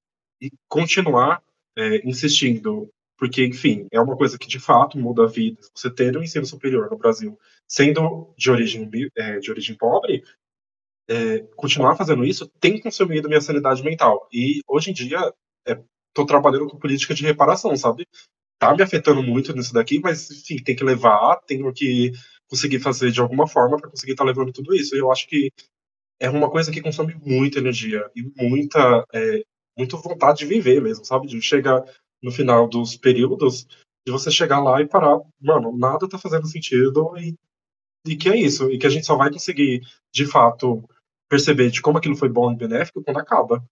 Speaker 2: continuar é, insistindo, porque, enfim, é uma coisa que de fato muda a vida. Você ter um ensino superior no Brasil, sendo de origem, é, de origem pobre, é, continuar fazendo isso tem consumido minha sanidade mental. E hoje em dia estou é, trabalhando com política de reparação, sabe? Tá me afetando muito nisso daqui, mas enfim, tem que levar, tenho que conseguir fazer de alguma forma para conseguir estar tá levando tudo isso. E eu acho que é uma coisa que consome muita energia e muita, é, muita vontade de viver mesmo, sabe? De chegar no final dos períodos, de você chegar lá e parar, mano, nada tá fazendo sentido e, e que é isso, e que a gente só vai conseguir, de fato, perceber de como aquilo foi bom e benéfico quando acaba.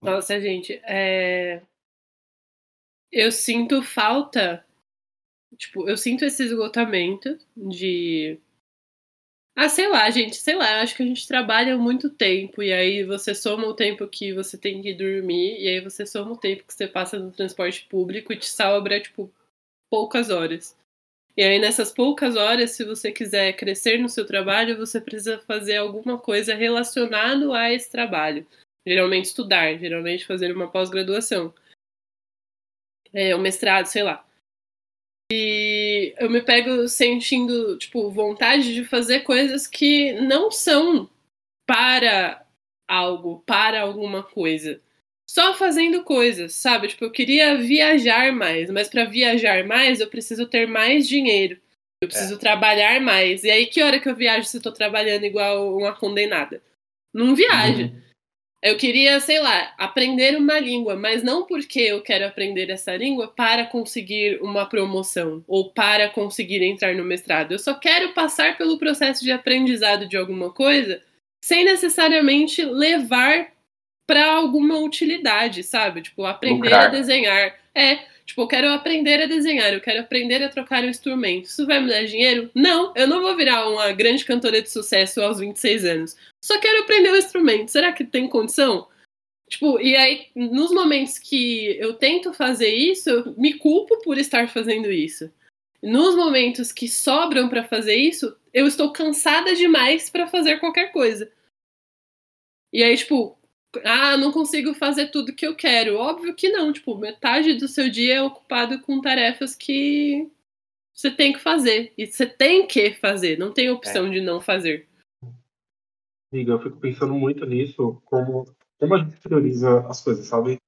Speaker 1: Nossa, gente, é eu sinto falta. Tipo, eu sinto esse esgotamento de. Ah, sei lá, gente, sei lá, acho que a gente trabalha muito tempo e aí você soma o tempo que você tem que dormir e aí você soma o tempo que você passa no transporte público e te sobra, tipo, poucas horas. E aí nessas poucas horas, se você quiser crescer no seu trabalho, você precisa fazer alguma coisa relacionado a esse trabalho. Geralmente estudar, geralmente fazer uma pós-graduação é, um mestrado, sei lá. E eu me pego sentindo, tipo, vontade de fazer coisas que não são para algo, para alguma coisa. Só fazendo coisas, sabe? Tipo, eu queria viajar mais, mas para viajar mais eu preciso ter mais dinheiro. Eu preciso é. trabalhar mais. E aí, que hora que eu viajo se eu tô trabalhando igual uma condenada? Não viaja. Uhum. Eu queria, sei lá, aprender uma língua, mas não porque eu quero aprender essa língua para conseguir uma promoção ou para conseguir entrar no mestrado. Eu só quero passar pelo processo de aprendizado de alguma coisa sem necessariamente levar para alguma utilidade, sabe? Tipo, aprender Lucrar. a desenhar. É, tipo, eu quero aprender a desenhar, eu quero aprender a trocar um instrumento. Isso vai me dar dinheiro? Não, eu não vou virar uma grande cantora de sucesso aos 26 anos. Só quero aprender o instrumento. Será que tem condição? Tipo, e aí, nos momentos que eu tento fazer isso, eu me culpo por estar fazendo isso. Nos momentos que sobram para fazer isso, eu estou cansada demais para fazer qualquer coisa. E aí, tipo, ah, não consigo fazer tudo que eu quero. Óbvio que não, tipo, metade do seu dia é ocupado com tarefas que você tem que fazer. E você tem que fazer, não tem opção é. de não fazer.
Speaker 2: Amiga, eu fico pensando muito nisso, como, como a gente prioriza as coisas, sabe?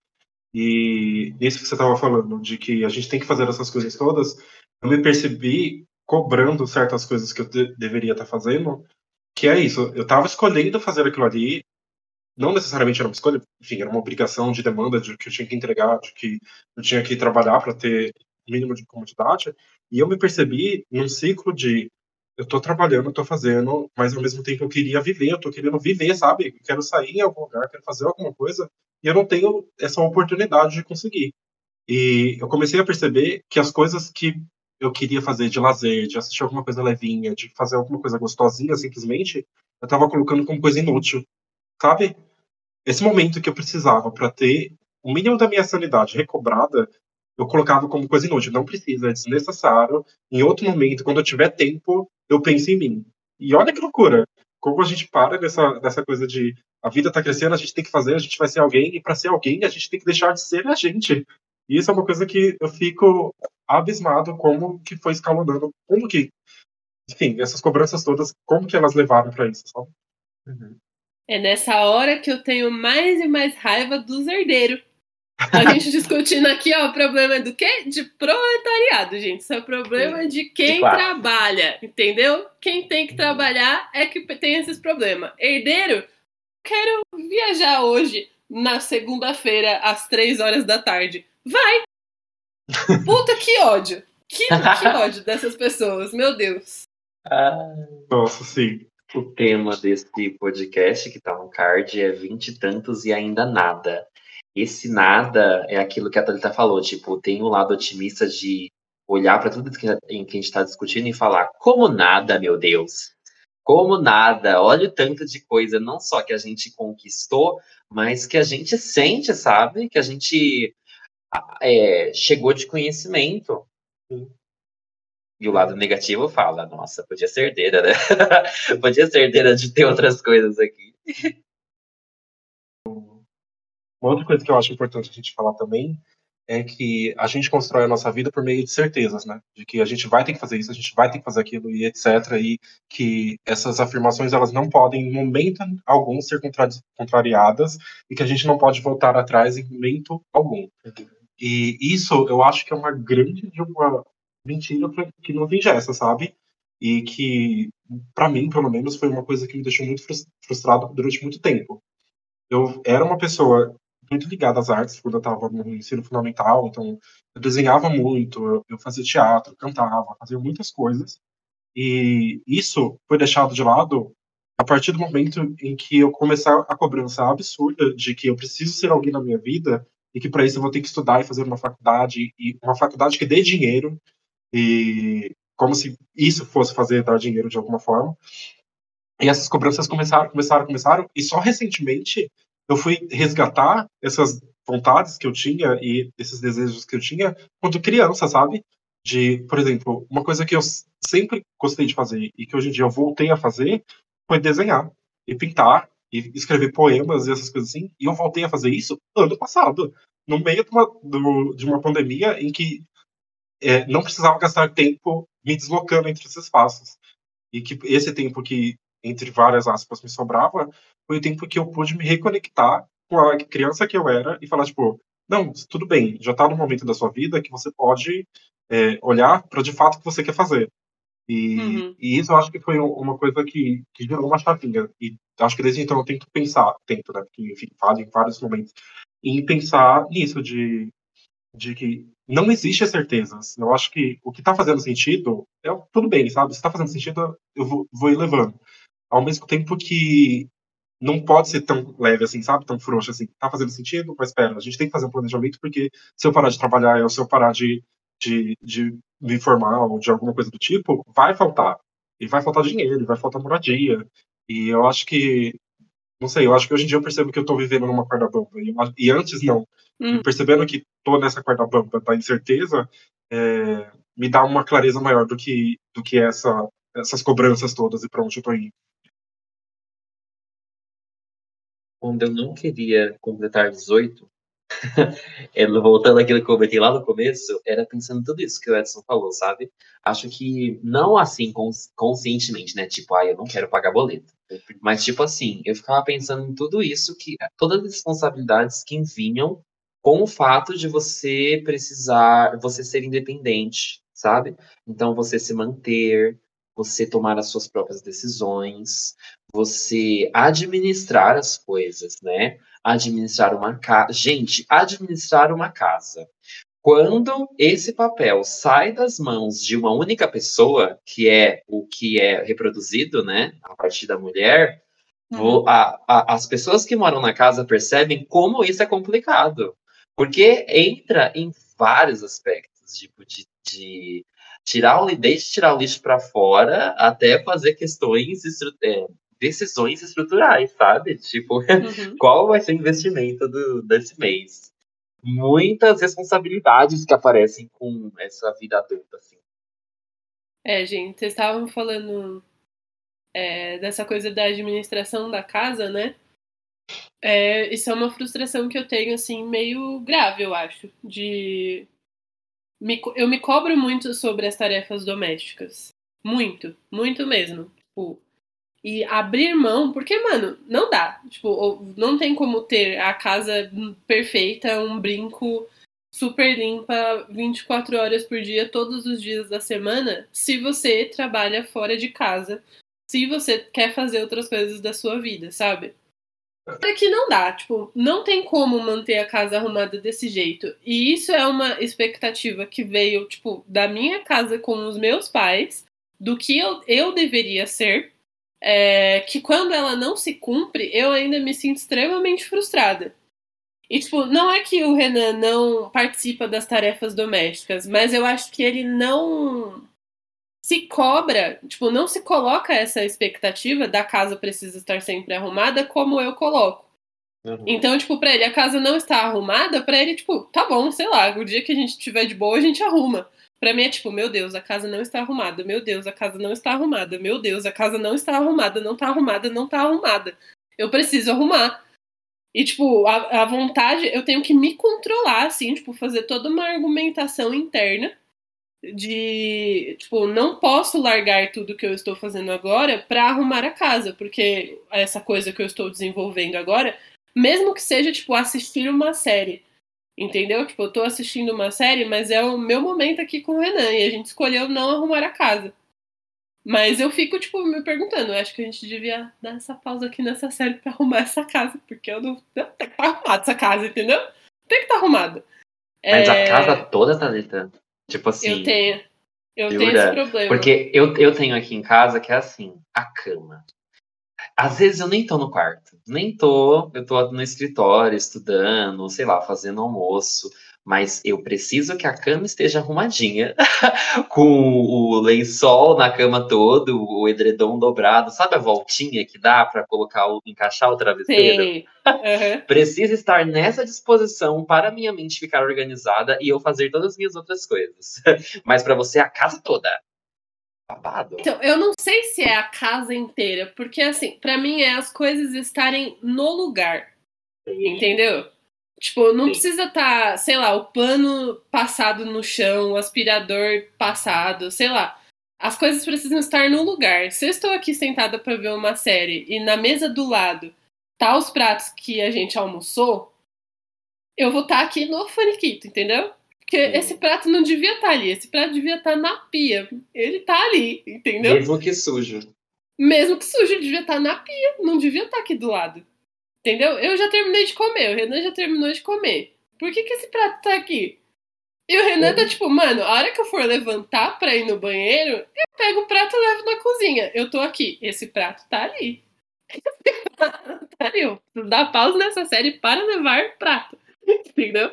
Speaker 2: E isso que você estava falando, de que a gente tem que fazer essas coisas todas, eu me percebi cobrando certas coisas que eu de deveria estar tá fazendo, que é isso, eu estava escolhendo fazer aquilo ali, não necessariamente era uma escolha, enfim, era uma obrigação de demanda de que eu tinha que entregar, de que eu tinha que trabalhar para ter o mínimo de comodidade, e eu me percebi num ciclo de eu tô trabalhando, eu tô fazendo, mas ao mesmo tempo eu queria viver, eu tô querendo viver, sabe? Eu quero sair em algum lugar, quero fazer alguma coisa, e eu não tenho essa oportunidade de conseguir. E eu comecei a perceber que as coisas que eu queria fazer de lazer, de assistir alguma coisa levinha, de fazer alguma coisa gostosinha, simplesmente, eu tava colocando como coisa inútil, sabe? Esse momento que eu precisava para ter o mínimo da minha sanidade recobrada, eu colocava como coisa inútil. Não precisa, é desnecessário. Em outro momento, quando eu tiver tempo, eu penso em mim. E olha que loucura! Como a gente para dessa, dessa coisa de a vida tá crescendo, a gente tem que fazer, a gente vai ser alguém, e para ser alguém, a gente tem que deixar de ser a gente. E isso é uma coisa que eu fico abismado como que foi escalonando, como que, enfim, essas cobranças todas, como que elas levaram para isso, sabe?
Speaker 1: Uhum. É nessa hora que eu tenho mais e mais raiva dos herdeiros. A gente discutindo aqui, ó, o problema do quê? De proletariado, gente. Isso é o problema de quem de trabalha, entendeu? Quem tem que uhum. trabalhar é que tem esses problemas. Herdeiro, quero viajar hoje, na segunda-feira, às três horas da tarde. Vai! Puta que ódio! Que, que ódio dessas pessoas, meu Deus.
Speaker 2: Ah, Nossa, sim.
Speaker 3: O tema desse podcast que tá no card é vinte e tantos e ainda nada. Esse nada é aquilo que a Thalita falou, tipo, tem um lado otimista de olhar para tudo que, em que a gente está discutindo e falar, como nada, meu Deus. Como nada, olha o tanto de coisa, não só que a gente conquistou, mas que a gente sente, sabe? Que a gente é, chegou de conhecimento. E o lado negativo fala, nossa, podia ser herdeira, né? podia ser herdeira de ter outras coisas aqui.
Speaker 2: Uma outra coisa que eu acho importante a gente falar também é que a gente constrói a nossa vida por meio de certezas, né? De que a gente vai ter que fazer isso, a gente vai ter que fazer aquilo e etc. E que essas afirmações elas não podem, em momento algum, ser contrariadas e que a gente não pode voltar atrás em momento algum. E isso eu acho que é uma grande de uma mentira que não vem essa, sabe? E que, para mim, pelo menos, foi uma coisa que me deixou muito frustrado durante muito tempo. Eu era uma pessoa muito ligada às artes quando eu estava no ensino fundamental, então eu desenhava muito, eu fazia teatro, cantava, fazia muitas coisas. E isso foi deixado de lado a partir do momento em que eu começar a cobrança absurda de que eu preciso ser alguém na minha vida e que para isso eu vou ter que estudar e fazer uma faculdade e uma faculdade que dê dinheiro e como se isso fosse fazer dar dinheiro de alguma forma. E essas cobranças começaram, começaram, começaram e só recentemente eu fui resgatar essas vontades que eu tinha e esses desejos que eu tinha quando criança, sabe? De, por exemplo, uma coisa que eu sempre gostei de fazer e que hoje em dia eu voltei a fazer foi desenhar e pintar e escrever poemas e essas coisas assim. E eu voltei a fazer isso ano passado, no meio de uma, de uma pandemia em que é, não precisava gastar tempo me deslocando entre esses espaços. E que esse tempo que, entre várias aspas, me sobrava, foi o tempo que eu pude me reconectar com a criança que eu era e falar, tipo, não, tudo bem, já está no momento da sua vida que você pode é, olhar para de fato o que você quer fazer. E,
Speaker 1: Uhum.
Speaker 2: e isso eu acho que foi um- uma coisa que, que gerou uma chavinha. E acho que desde então eu tento pensar, tento, né? Porque, enfim, falo em vários momentos, em pensar nisso, de, de que não existe certezas. Eu acho que o que tá fazendo sentido, é tudo bem, sabe? Se tá fazendo sentido, eu vou, vou ir levando. Ao mesmo tempo que não pode ser tão leve assim, sabe? Tão frouxo assim. Tá fazendo sentido? Mas espera, a gente tem que fazer um planejamento, porque se eu parar de trabalhar, ou se eu parar de, de, de me informar ou de alguma coisa do tipo, vai faltar. E vai faltar dinheiro, vai faltar moradia. E eu acho que, não sei, eu acho que hoje em dia eu percebo que eu tô vivendo numa corda bamba. E, e antes não.
Speaker 1: Hum.
Speaker 2: Percebendo que tô nessa corda bamba da incerteza, é, me dá uma clareza maior do que, do que essa, essas cobranças todas e pra onde eu tô indo.
Speaker 3: Quando eu não queria completar 18, é, voltando àquilo que eu comentei lá no começo, era pensando tudo isso que o Edson falou, sabe? Acho que não assim cons- conscientemente, né? Tipo, ah, eu não quero pagar boleto. Mas, tipo assim, eu ficava pensando em tudo isso, que todas as responsabilidades que vinham com o fato de você precisar, você ser independente, sabe? Então, você se manter, você tomar as suas próprias decisões, você administrar as coisas, né? Administrar uma casa. Gente, administrar uma casa. Quando esse papel sai das mãos de uma única pessoa, que é o que é reproduzido, né, a partir da mulher,
Speaker 1: Uhum.
Speaker 3: a- a- as pessoas que moram na casa percebem como isso é complicado. Porque entra em vários aspectos, tipo, de, de tirar o, desde tirar o lixo para fora até fazer questões, é, decisões estruturais, sabe? Tipo,
Speaker 1: Uhum.
Speaker 3: qual vai ser o investimento do, desse mês? Muitas responsabilidades que aparecem com essa vida adulta, assim.
Speaker 1: É, gente, vocês estavam falando é, dessa coisa da administração da casa, né? É, isso é uma frustração que eu tenho, assim, meio grave, eu acho. De. me eu me cobro muito sobre as tarefas domésticas. Muito, muito mesmo. Tipo, e abrir mão, porque, mano, não dá. Tipo, não tem como ter a casa perfeita, um brinco super limpa 24 horas por dia, todos os dias da semana, se você trabalha fora de casa, se você quer fazer outras coisas da sua vida, sabe? É que não dá, tipo, não tem como manter a casa arrumada desse jeito. E isso é uma expectativa que veio, tipo, da minha casa com os meus pais, do que eu, eu deveria ser, é, que quando ela não se cumpre, eu ainda me sinto extremamente frustrada. E, tipo, não é que o Renan não participa das tarefas domésticas, mas eu acho que ele não se cobra, tipo, não se coloca essa expectativa da casa precisa estar sempre arrumada como eu coloco. Então, tipo, pra ele, a casa não está arrumada, pra ele, tipo, tá bom, sei lá, o dia que a gente tiver de boa, a gente arruma. Pra mim é tipo, meu Deus, a casa não está arrumada, meu Deus, a casa não está arrumada, meu Deus, a casa não está arrumada, não tá arrumada, não tá arrumada. Eu preciso arrumar. E, tipo, a, a vontade, eu tenho que me controlar, assim, tipo, fazer toda uma argumentação interna de, tipo, não posso largar tudo que eu estou fazendo agora pra arrumar a casa, porque essa coisa que eu estou desenvolvendo agora, mesmo que seja, tipo, assistir uma série, entendeu? Tipo, eu tô assistindo uma série, mas é o meu momento aqui com o Renan, e a gente escolheu não arrumar a casa. Mas eu fico, tipo, me perguntando, eu acho que a gente devia dar essa pausa aqui nessa série pra arrumar essa casa, porque eu não. não tem que estar arrumada essa casa, entendeu? Tem que estar arrumada.
Speaker 3: Mas
Speaker 1: É,
Speaker 3: a casa toda, Thalita, tipo assim.
Speaker 1: Eu tenho. Eu tenho
Speaker 3: Jura?
Speaker 1: esse problema.
Speaker 3: Porque eu, eu tenho aqui em casa que é assim, a cama. Às vezes eu nem tô no quarto, nem tô, eu tô no escritório estudando, sei lá, fazendo almoço, mas eu preciso que a cama esteja arrumadinha, com o lençol na cama todo, o edredom dobrado, sabe a voltinha que dá pra colocar o encaixar o travesseiro?
Speaker 1: Sei. Aham.
Speaker 3: Precisa estar nessa disposição para minha mente ficar organizada e eu fazer todas as minhas outras coisas. Mas para você a casa toda. Babado.
Speaker 1: Então, eu não sei se é a casa inteira, porque assim, pra mim é as coisas estarem no lugar, entendeu? Tipo, não
Speaker 3: Sim.
Speaker 1: precisa estar, sei lá, o pano passado no chão, o aspirador passado, sei lá. As coisas precisam estar no lugar. Se eu estou aqui sentada pra ver uma série e na mesa do lado tá os pratos que a gente almoçou, eu vou estar aqui no faniquito, entendeu? Porque esse prato não devia estar ali, esse prato devia estar na pia. Ele tá ali, entendeu?
Speaker 3: Mesmo que sujo.
Speaker 1: Mesmo que sujo, devia estar na pia, não devia estar aqui do lado. Entendeu? Eu já terminei de comer, o Renan já terminou de comer. Por que, que esse prato tá aqui? E o Renan tá tipo, mano, a hora que eu for levantar pra ir no banheiro, eu pego o prato e levo na cozinha. Eu tô aqui, esse prato tá ali. Esse prato tá ali. Eu dá pausa nessa série para levar prato. Entendeu?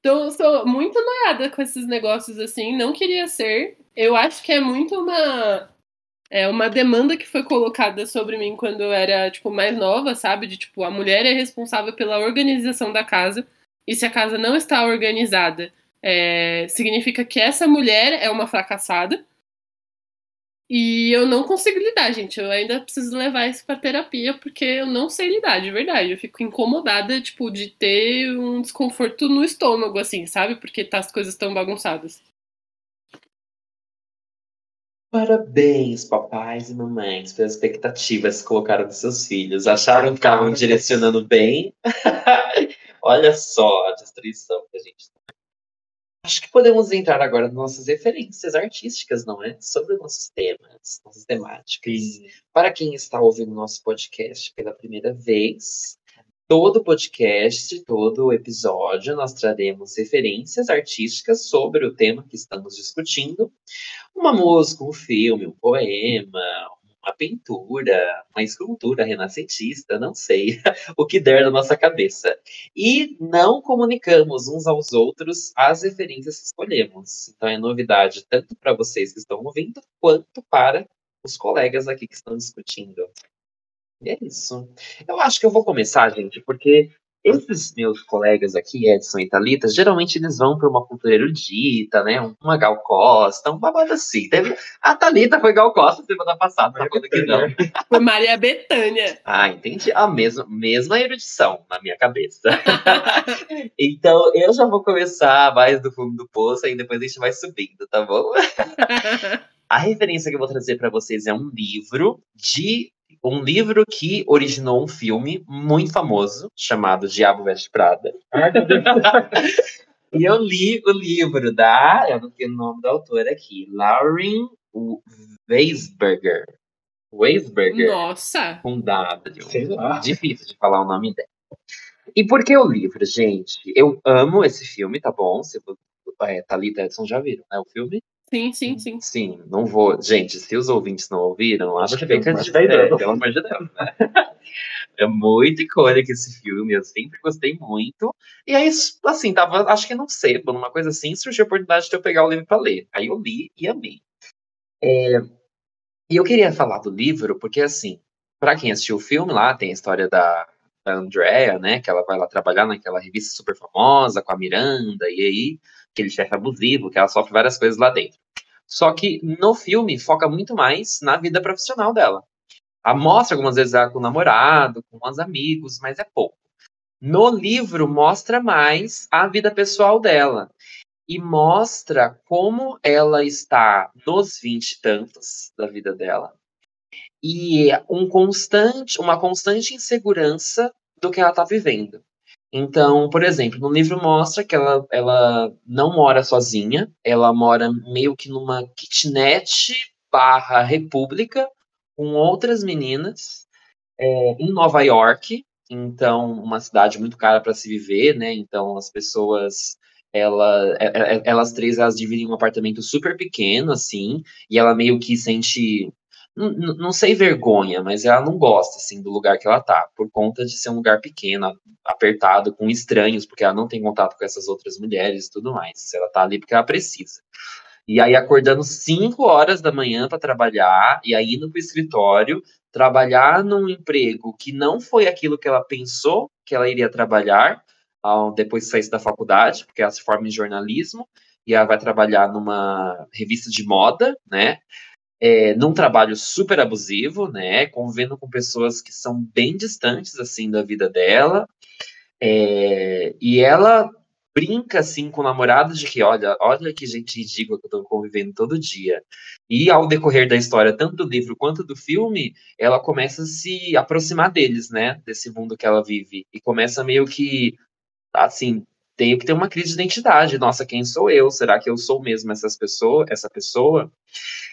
Speaker 1: Então eu sou muito noiada com esses negócios assim, não queria ser. Eu acho que é muito uma é uma demanda que foi colocada sobre mim quando eu era tipo mais nova, sabe? De tipo, a mulher é responsável pela organização da casa. E se a casa não está organizada, é, significa que essa mulher é uma fracassada. E eu não consigo lidar, gente. Eu ainda preciso levar isso pra terapia, porque eu não sei lidar, de verdade. Eu fico incomodada, tipo, de ter um desconforto no estômago, assim, sabe? Porque tá, as coisas tão bagunçadas.
Speaker 3: Parabéns, papais e mamães, pelas expectativas que colocaram dos seus filhos. Acharam que estavam direcionando bem? Olha só a destruição que a gente Acho que podemos entrar agora nas nossas referências artísticas, não é? Sobre nossos temas, nossas temáticas. Sim. Para quem está ouvindo nosso podcast pela primeira vez, todo podcast, todo episódio, nós traremos referências artísticas sobre o tema que estamos discutindo. Uma música, um filme, um poema, uma pintura, uma escultura renascentista, não sei, o que der na nossa cabeça. E não comunicamos uns aos outros as referências que escolhemos. Então é novidade tanto para vocês que estão ouvindo, quanto para os colegas aqui que estão discutindo. E é isso. Eu acho que eu vou começar, gente, porque esses meus colegas aqui, Edson e Thalita, geralmente eles vão para uma cultura erudita, né? Uma Gal Costa, um babado assim. Teve... A Thalita foi Gal Costa semana passada, tá falando que não.
Speaker 1: Foi Maria Bethânia.
Speaker 3: Ah, entendi. A mesma, mesma erudição na minha cabeça. então, eu já vou começar mais do fundo do poço, e depois a gente vai subindo, tá bom? A referência que eu vou trazer para vocês é um livro de um livro que originou um filme muito famoso chamado Diabo Veste Prada. e eu li o livro da, eu não tenho o nome da autora aqui, Lauren Weisberger. Weisberger.
Speaker 1: Nossa!
Speaker 3: Com W. Sei lá. Difícil de falar o nome dela. E por que o livro, gente? Eu amo esse filme, tá bom? Se, é, Thalita Edson já viram, né? O filme?
Speaker 1: Sim, sim, sim.
Speaker 3: Sim, não vou. Gente, se os ouvintes não ouviram, acho que fica de é, pelo amor de Deus, né? É muito icônico esse filme, eu sempre gostei muito. E aí, assim, tava, acho que não sei, numa coisa assim, surgiu a oportunidade de eu pegar o livro para ler. Aí eu li e amei. É, e eu queria falar do livro, porque, assim, para quem assistiu o filme lá, tem a história da, da Andrea, né, que ela vai lá trabalhar naquela revista super famosa com a Miranda, e aí aquele chefe abusivo, que ela sofre várias coisas lá dentro. Só que no filme foca muito mais na vida profissional dela. A mostra algumas vezes ela com o namorado, com os amigos, mas é pouco. No livro mostra mais a vida pessoal dela e mostra como ela está nos vinte e tantos da vida dela e um constante, uma constante insegurança do que ela está vivendo. Então, por exemplo, no livro mostra que ela, ela não mora sozinha, ela mora meio que numa kitnet barra república com outras meninas é, em Nova York, então uma cidade muito cara para se viver, né? Então as pessoas ela, é, é, elas três elas dividem um apartamento super pequeno assim, e ela meio que sente não, sei vergonha, mas ela não gosta, assim, do lugar que ela tá, por conta de ser um lugar pequeno, apertado, com estranhos, porque ela não tem contato com essas outras mulheres e tudo mais. Ela tá ali porque ela precisa. E aí acordando 5 horas da manhã para trabalhar, e aí indo pro escritório, trabalhar num emprego que não foi aquilo que ela pensou que ela iria trabalhar, depois de sair da faculdade, porque ela se forma em jornalismo, e ela vai trabalhar numa revista de moda, né? É, num trabalho super abusivo, né, convivendo com pessoas que são bem distantes, assim, da vida dela, é, e ela brinca, assim, com o namorado de que, olha, olha que gente ridícula que eu tô convivendo todo dia. E ao decorrer da história, tanto do livro quanto do filme, ela começa a se aproximar deles, né, desse mundo que ela vive, e começa meio que, assim, tenho que ter uma crise de identidade. Nossa, quem sou eu? Será que eu sou mesmo essas pessoa, essa pessoa?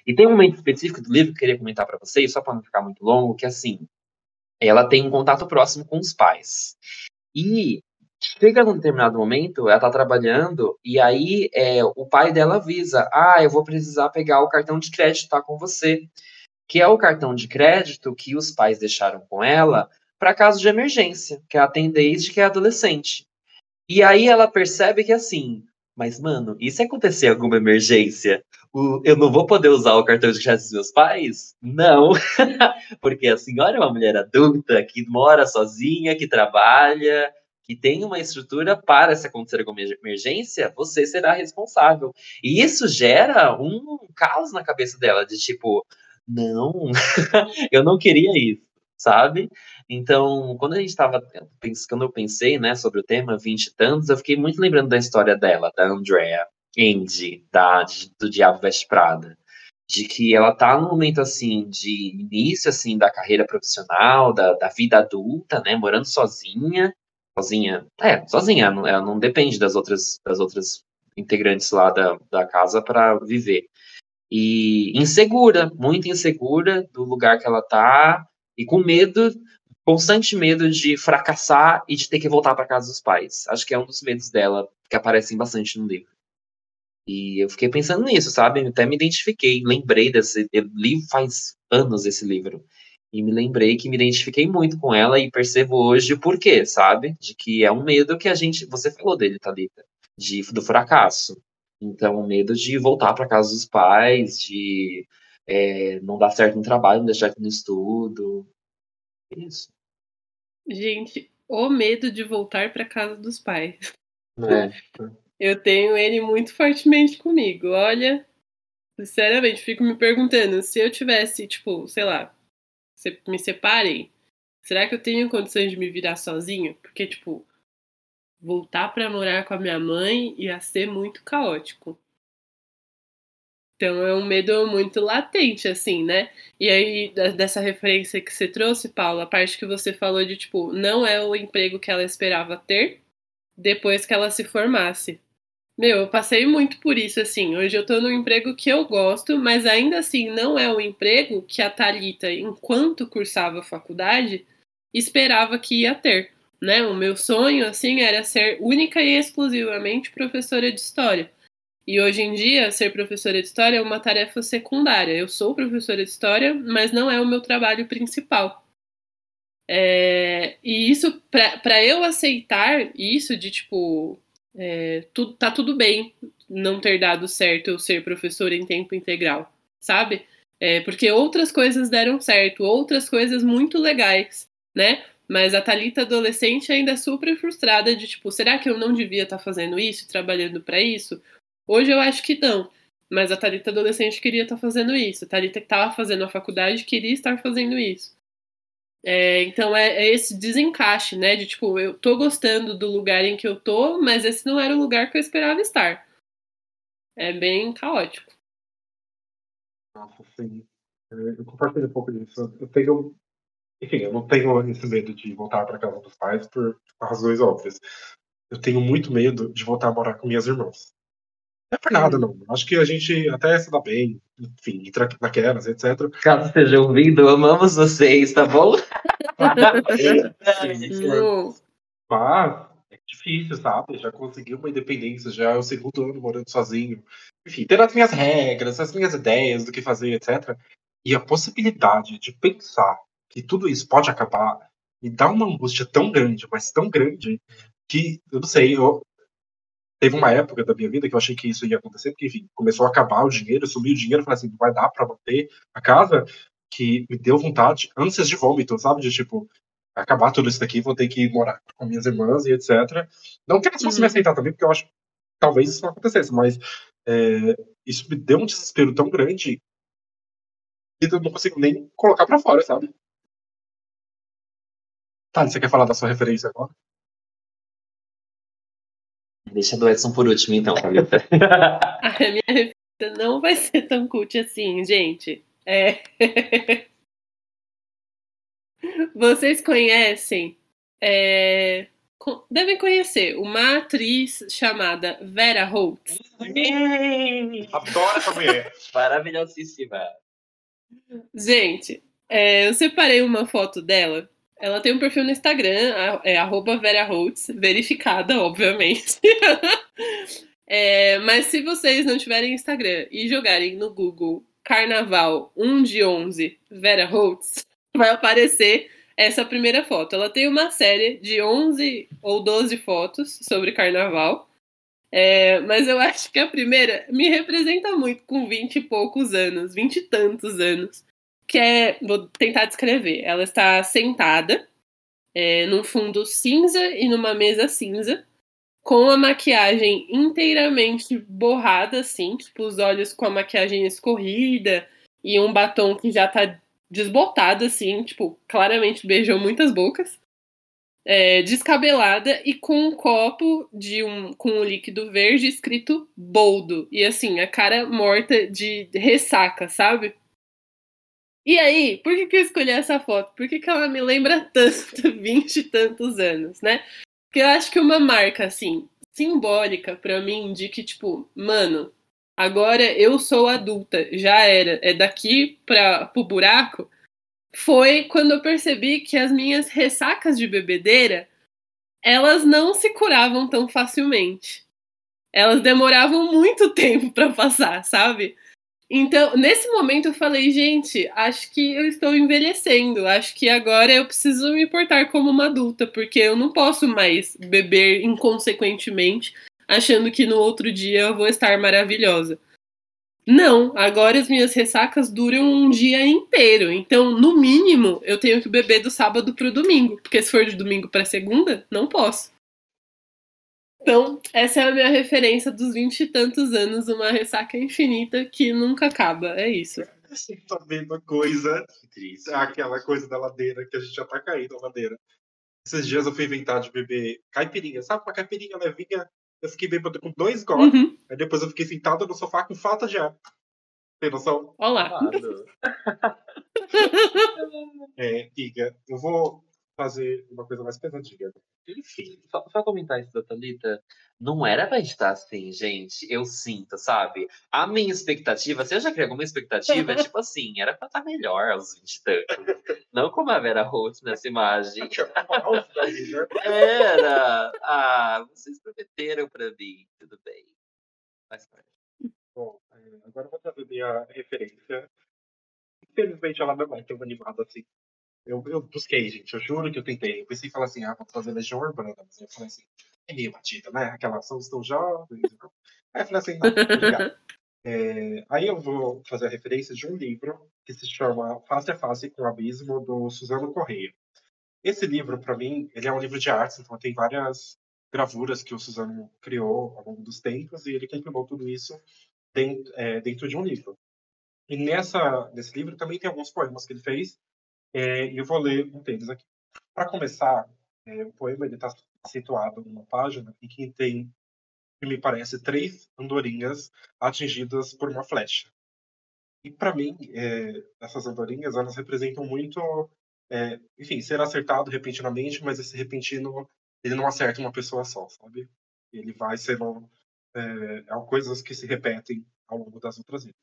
Speaker 3: E tem um momento específico do livro que eu queria comentar para vocês, só para não ficar muito longo, que assim, ela tem um contato próximo com os pais. E chega num determinado momento, ela tá trabalhando, e aí é, o pai dela avisa: Ah, eu vou precisar pegar o cartão de crédito, tá com você. Que é o cartão de crédito que os pais deixaram com ela para caso de emergência, que ela tem desde que é adolescente. E aí ela percebe que assim, mas mano, e se acontecer alguma emergência, eu não vou poder usar o cartão de crédito dos meus pais? Não, porque a senhora é uma mulher adulta que mora sozinha, que trabalha, que tem uma estrutura para se acontecer alguma emergência, você será responsável. E isso gera um caos na cabeça dela, de tipo, não, eu não queria isso, sabe? Então, quando a gente estava quando eu pensei, né, sobre o tema vinte e tantos, eu fiquei muito lembrando da história dela, da Andrea, Andy, da, do Diabo Veste Prada de que ela tá num momento assim de início assim da carreira profissional, da, da vida adulta, né, morando sozinha, sozinha, é, sozinha, ela não depende das outras das outras integrantes lá da, da casa para viver. E insegura, muito insegura do lugar que ela tá e com medo, constante medo de fracassar e de ter que voltar para casa dos pais. Acho que é um dos medos dela que aparecem bastante no livro. E eu fiquei pensando nisso, sabe? Até me identifiquei, lembrei desse. Eu li faz anos esse livro. E me lembrei que me identifiquei muito com ela e percebo hoje o porquê, sabe? De que é um medo que a gente. Você falou dele, Thalita, de, do fracasso. Então, o medo de voltar para casa dos pais, de é, não dar certo no trabalho, não dar certo no estudo. Isso.
Speaker 1: Gente, o medo de voltar para casa dos pais.
Speaker 3: É.
Speaker 1: Eu tenho ele muito fortemente comigo. Olha, sinceramente, fico me perguntando se eu tivesse, tipo, sei lá, me separem, será que eu tenho condições de me virar sozinho? Porque, tipo, voltar para morar com a minha mãe ia ser muito caótico. Então é um medo muito latente, assim, né? E aí, dessa referência que você trouxe, Paula, a parte que você falou de, tipo, não é o emprego que ela esperava ter depois que ela se formasse. Meu, eu passei muito por isso, assim. Hoje eu tô num emprego que eu gosto, mas ainda assim não é o emprego que a Thalita, enquanto cursava faculdade, esperava que ia ter. Né? O meu sonho, assim, era ser única e exclusivamente professora de história. E hoje em dia, ser professora de história é uma tarefa secundária. Eu sou professora de história, mas não é o meu trabalho principal. É, e isso, para eu aceitar isso de tipo, é, tu, tá tudo bem não ter dado certo eu ser professora em tempo integral, sabe? É, porque outras coisas deram certo, outras coisas muito legais, né? Mas a Talita adolescente ainda é super frustrada de tipo, será que eu não devia estar tá fazendo isso, trabalhando para isso? Hoje eu acho que não. Mas a Talita adolescente queria estar tá fazendo isso. A Talita que estava fazendo a faculdade queria estar fazendo isso. É, então é, é, esse desencaixe, né? De tipo, eu tô gostando do lugar em que eu tô, mas esse não era o lugar que eu esperava estar. É bem caótico.
Speaker 2: Nossa, sim. É, eu compartilho um pouco disso. Eu tenho. Enfim, eu não tenho esse medo de voltar para casa dos pais por razões óbvias. Eu tenho muito medo de voltar a morar com minhas irmãs. Não é por nada, não. Acho que a gente até se dá bem, enfim, entra naquelas, etc.
Speaker 3: Caso esteja ouvindo, amamos vocês, tá bom?
Speaker 2: Mas é difícil, sabe? Já consegui uma independência, já é o segundo ano morando sozinho. Enfim, ter as minhas regras, as minhas ideias do que fazer, etc. E a possibilidade de pensar que tudo isso pode acabar me dá uma angústia tão grande, mas tão grande, que eu não sei, eu, teve uma época da minha vida que eu achei que isso ia acontecer, porque, enfim, começou a acabar o dinheiro, sumiu o dinheiro, falei assim, não vai dar para manter a casa, que me deu vontade, ânsias de vômito, sabe? De tipo, acabar tudo isso daqui, vou ter que morar com minhas irmãs e etc. Não que elas fossem uhum. me aceitar também, porque eu acho que talvez isso não acontecesse, mas é, isso me deu um desespero tão grande que eu não consigo nem colocar para fora, sabe? Tá, você quer falar da sua referência agora?
Speaker 3: Deixa do Edson por último, então, a
Speaker 1: minha referência não vai ser tão cult assim, gente. É. Vocês conhecem é... devem conhecer uma atriz chamada Vera Holtz.
Speaker 2: Adoro essa mulher.
Speaker 3: Maravilhosíssima.
Speaker 1: Gente, é, eu separei uma foto dela. Ela tem um perfil no Instagram, é arroba verificada, obviamente. É, mas se vocês não tiverem Instagram e jogarem no Google Carnaval 1 de 11 Vera Holtz, vai aparecer essa primeira foto. Ela tem uma série de 11 ou 12 fotos sobre carnaval. É, mas eu acho que a primeira me representa muito com 20 e poucos anos, 20 e tantos anos. Que é, vou tentar descrever. Ela está sentada é, num fundo cinza e numa mesa cinza, com a maquiagem inteiramente borrada, assim, tipo, os olhos com a maquiagem escorrida e um batom que já tá desbotado, assim, tipo, claramente beijou muitas bocas. É, descabelada e com um copo de um com um líquido verde escrito boldo. E assim, a cara morta de ressaca, sabe? E aí, por que, que eu escolhi essa foto? Por que, que ela me lembra tanto, 20 e tantos anos, né? Porque eu acho que uma marca, assim, simbólica pra mim de que, tipo, mano, agora eu sou adulta, já era, é daqui pra, pro buraco, foi quando eu percebi que as minhas ressacas de bebedeira, elas não se curavam tão facilmente. Elas demoravam muito tempo pra passar, sabe? Então, nesse momento eu falei, gente, acho que eu estou envelhecendo. Acho que agora eu preciso me portar como uma adulta, porque eu não posso mais beber inconsequentemente, achando que no outro dia eu vou estar maravilhosa. Não, agora as minhas ressacas duram um dia inteiro. Então, no mínimo, eu tenho que beber do sábado pro domingo, porque se for de domingo para segunda, não posso. Então, essa é a minha referência dos vinte e tantos anos, uma ressaca infinita que nunca acaba. É isso.
Speaker 2: Eu sinto a mesma coisa.
Speaker 3: Que triste.
Speaker 2: Aquela coisa da ladeira, que a gente já tá caindo na ladeira. Esses dias eu fui inventar de beber caipirinha. Sabe uma caipirinha levinha? Eu fiquei bêbado com dois goles.
Speaker 1: Uhum.
Speaker 2: Aí depois eu fiquei sentado no sofá com falta de ar. Tem noção?
Speaker 1: Olá.
Speaker 2: É, Iga, eu vou fazer uma coisa mais pesadinha.
Speaker 3: Enfim, só, só comentar isso da Thalita. Não era pra estar assim, gente. Eu sinto, sabe? A minha expectativa, se eu já criei alguma expectativa, é tipo assim, era pra estar melhor aos 20 e tantos. Não como a Vera Holtz nessa imagem. Era! Ah, vocês prometeram pra mim. Tudo bem. Faz parte.
Speaker 2: Bom, é, agora eu vou trazer minha referência. Infelizmente ela não é tão animada assim. Eu, eu busquei, gente, eu juro que eu tentei. Eu pensei em falar assim, ah, vou trazer Legião Urbana, mas eu falei assim, é meio batida, né? Aquela são tão jovens. Aí eu falei assim, não, obrigado. É, aí eu vou fazer a referência de um livro que se chama Face a Face com o Abismo, do Suzano Correia. Esse livro, para mim, ele é um livro de artes, então tem várias gravuras que o Suzano criou ao longo dos tempos e ele compilou tudo isso dentro, é, dentro de um livro. E nessa, nesse livro também tem alguns poemas que ele fez, e eu vou ler um deles aqui. Para começar, é, o poema está situado numa página em que tem, me parece, três andorinhas atingidas por uma flecha. E para mim, é, essas andorinhas, elas representam muito, é, enfim, ser acertado repentinamente, mas esse repentino, ele não acerta uma pessoa só, sabe? Ele vai sendo é, é coisas que se repetem ao longo das outras vidas.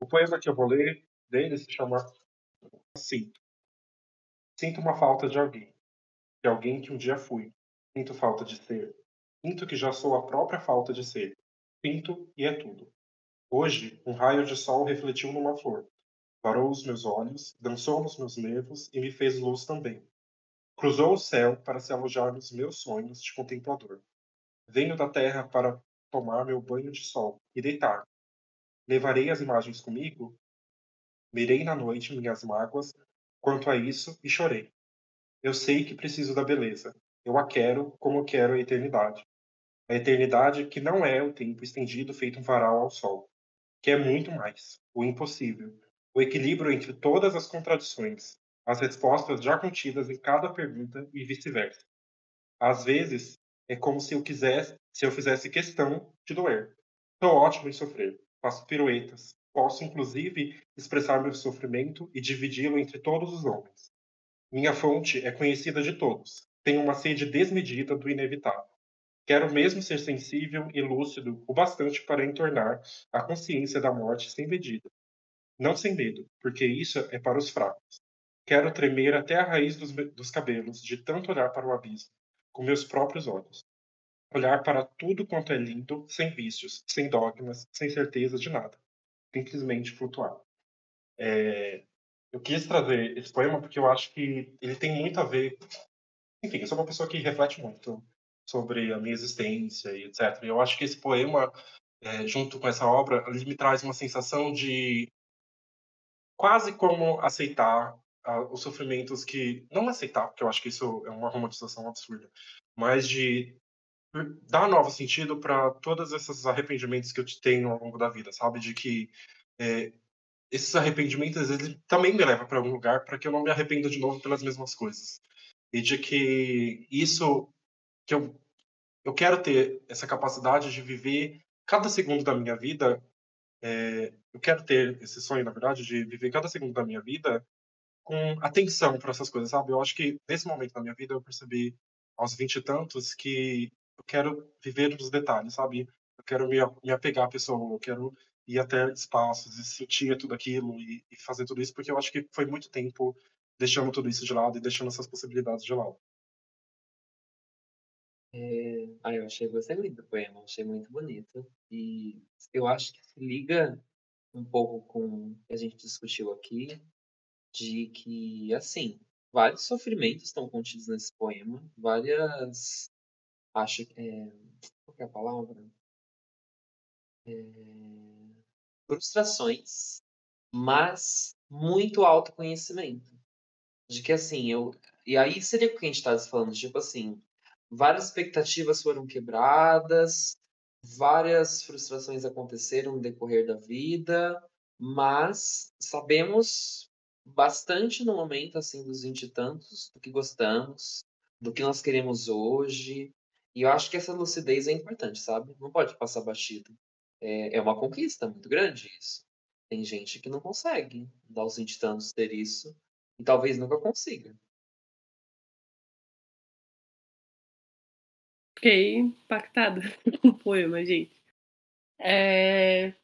Speaker 2: O poema que eu vou ler dele se chama assim: Sinto uma falta de alguém, de alguém que um dia fui. Sinto falta de ser. Sinto que já sou a própria falta de ser. Sinto e é tudo. Hoje, um raio de sol refletiu numa flor. Varou os meus olhos, dançou nos meus nervos e me fez luz também. Cruzou o céu para se alojar nos meus sonhos de contemplador. Venho da terra para tomar meu banho de sol e deitar. Levarei as imagens comigo? Mirei na noite minhas mágoas quanto a isso e chorei. Eu sei que preciso da beleza. Eu a quero como quero a eternidade. A eternidade que não é o tempo estendido feito um varal ao sol, que é muito mais, o impossível, o equilíbrio entre todas as contradições, as respostas já contidas em cada pergunta e vice-versa. Às vezes, é como se eu quisesse, se eu fizesse questão de doer. Sou ótimo em sofrer, faço piruetas, posso inclusive expressar meu sofrimento e dividi-lo entre todos os homens. Minha fonte é conhecida de todos, tenho uma sede desmedida do inevitável. Quero mesmo ser sensível e lúcido o bastante para entornar a consciência da morte sem medida. Não sem medo, porque isso é para os fracos. Quero tremer até a raiz dos, dos cabelos, de tanto olhar para o abismo, com meus próprios olhos. Olhar para tudo quanto é lindo, sem vícios, sem dogmas, sem certeza de nada. Simplesmente flutuar. É, eu quis trazer esse poema porque eu acho que ele tem muito a ver. Enfim, eu sou uma pessoa que reflete muito sobre a minha existência e etc. E eu acho que esse poema, é, junto com essa obra, ele me traz uma sensação de quase como aceitar uh, os sofrimentos que não aceitar, porque eu acho que isso é uma romantização absurda, mas de dar novo sentido para todos esses arrependimentos que eu tenho ao longo da vida, sabe? De que é, esses arrependimentos ele também me levam para algum lugar para que eu não me arrependa de novo pelas mesmas coisas e de que isso que eu eu quero ter essa capacidade de viver cada segundo da minha vida é, eu quero ter esse sonho na verdade de viver cada segundo da minha vida com atenção para essas coisas sabe eu acho que nesse momento da minha vida eu percebi aos vinte e tantos que eu quero viver nos detalhes sabe eu quero me, me apegar à pessoa eu quero ir até espaços e sentir tudo aquilo e, e fazer tudo isso porque eu acho que foi muito tempo deixando tudo isso de lado e deixando essas possibilidades de lado
Speaker 3: é... Ah, eu achei, gostei muito do poema, achei muito bonito. E eu acho que se liga um pouco com o que a gente discutiu aqui, de que, assim, vários sofrimentos estão contidos nesse poema, várias. Acho. É... Qual que é a palavra? É... Frustrações, mas muito autoconhecimento. De que, assim, eu. E aí seria o que a gente está falando, tipo assim, várias expectativas foram quebradas, várias frustrações aconteceram no decorrer da vida, mas sabemos bastante no momento assim dos vinte e tantos do que gostamos, do que nós queremos hoje. E eu acho que essa lucidez é importante, sabe? Não pode passar batido. É, é uma conquista muito grande isso. Tem gente que não consegue dar os vinte e tantos ter isso e talvez nunca consiga.
Speaker 1: Fiquei impactada com o poema, gente. É...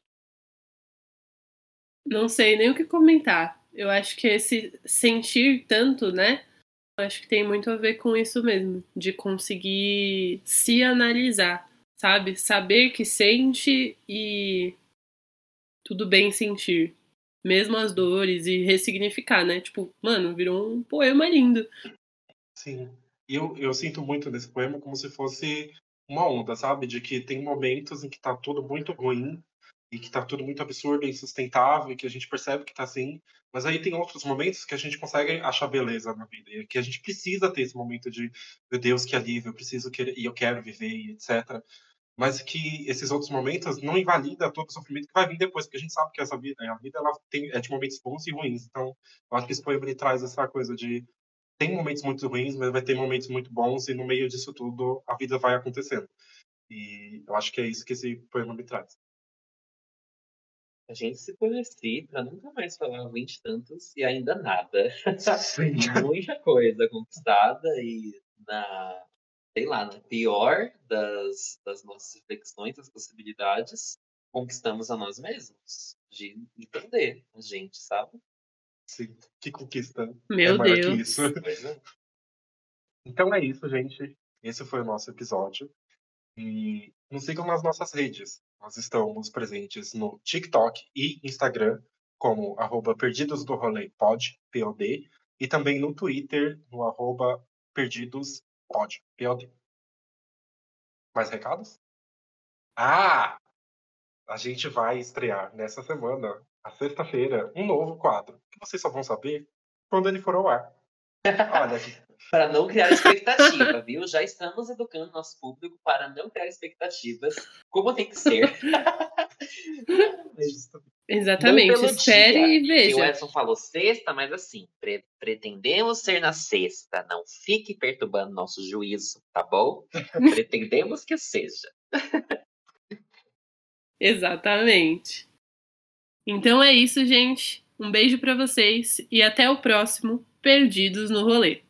Speaker 1: Não sei nem o que comentar. Eu acho que esse sentir tanto, né? Acho que tem muito a ver com isso mesmo, de conseguir se analisar, sabe? Saber que sente e tudo bem sentir, mesmo as dores e ressignificar, né? Tipo, mano, virou um poema lindo.
Speaker 2: Sim. E eu, eu sinto muito nesse poema como se fosse uma onda, sabe? De que tem momentos em que tá tudo muito ruim e que tá tudo muito absurdo, insustentável, e que a gente percebe que tá assim, mas aí tem outros momentos que a gente consegue achar beleza na vida, e que a gente precisa ter esse momento de, meu Deus, que alívio, eu preciso querer, e eu quero viver, e etc. Mas que esses outros momentos não invalida todo o sofrimento que vai vir depois, porque a gente sabe que essa vida, a vida ela tem, é de momentos bons e ruins. Então, eu acho que esse poema ele traz essa coisa de tem momentos muito ruins, mas vai ter momentos muito bons, e no meio disso tudo a vida vai acontecendo. E eu acho que é isso que esse poema me traz.
Speaker 3: A gente se conhece para nunca mais falar vinte tantos e ainda nada. Sim. Muita coisa conquistada e na, sei lá, na pior das, das nossas reflexões, das possibilidades, conquistamos a nós mesmos. De entender a gente, sabe?
Speaker 2: Sim, que conquista.
Speaker 1: Meu é maior Deus. Que isso.
Speaker 2: É. Então é isso, gente. Esse foi o nosso episódio. E nos sigam nas nossas redes. Nós estamos presentes no TikTok e Instagram como arroba Perdidos do Rolê Pod, POD, e também no Twitter, no arroba Perdidos Pod, POD. Mais recados? Ah! A gente vai estrear nessa semana a sexta-feira, um novo quadro, que vocês só vão saber quando ele for ao ar. Olha aqui.
Speaker 3: Para não criar expectativa, viu? Já estamos educando nosso público para não criar expectativas, como tem que ser.
Speaker 1: Exatamente, espere dia. e veja.
Speaker 3: o Edson falou sexta, mas assim, pre pretendemos ser na sexta. Não fique perturbando nosso juízo, tá bom? pretendemos que seja.
Speaker 1: Exatamente. Então é isso, gente. Um beijo para vocês e até o próximo Perdidos no Rolê.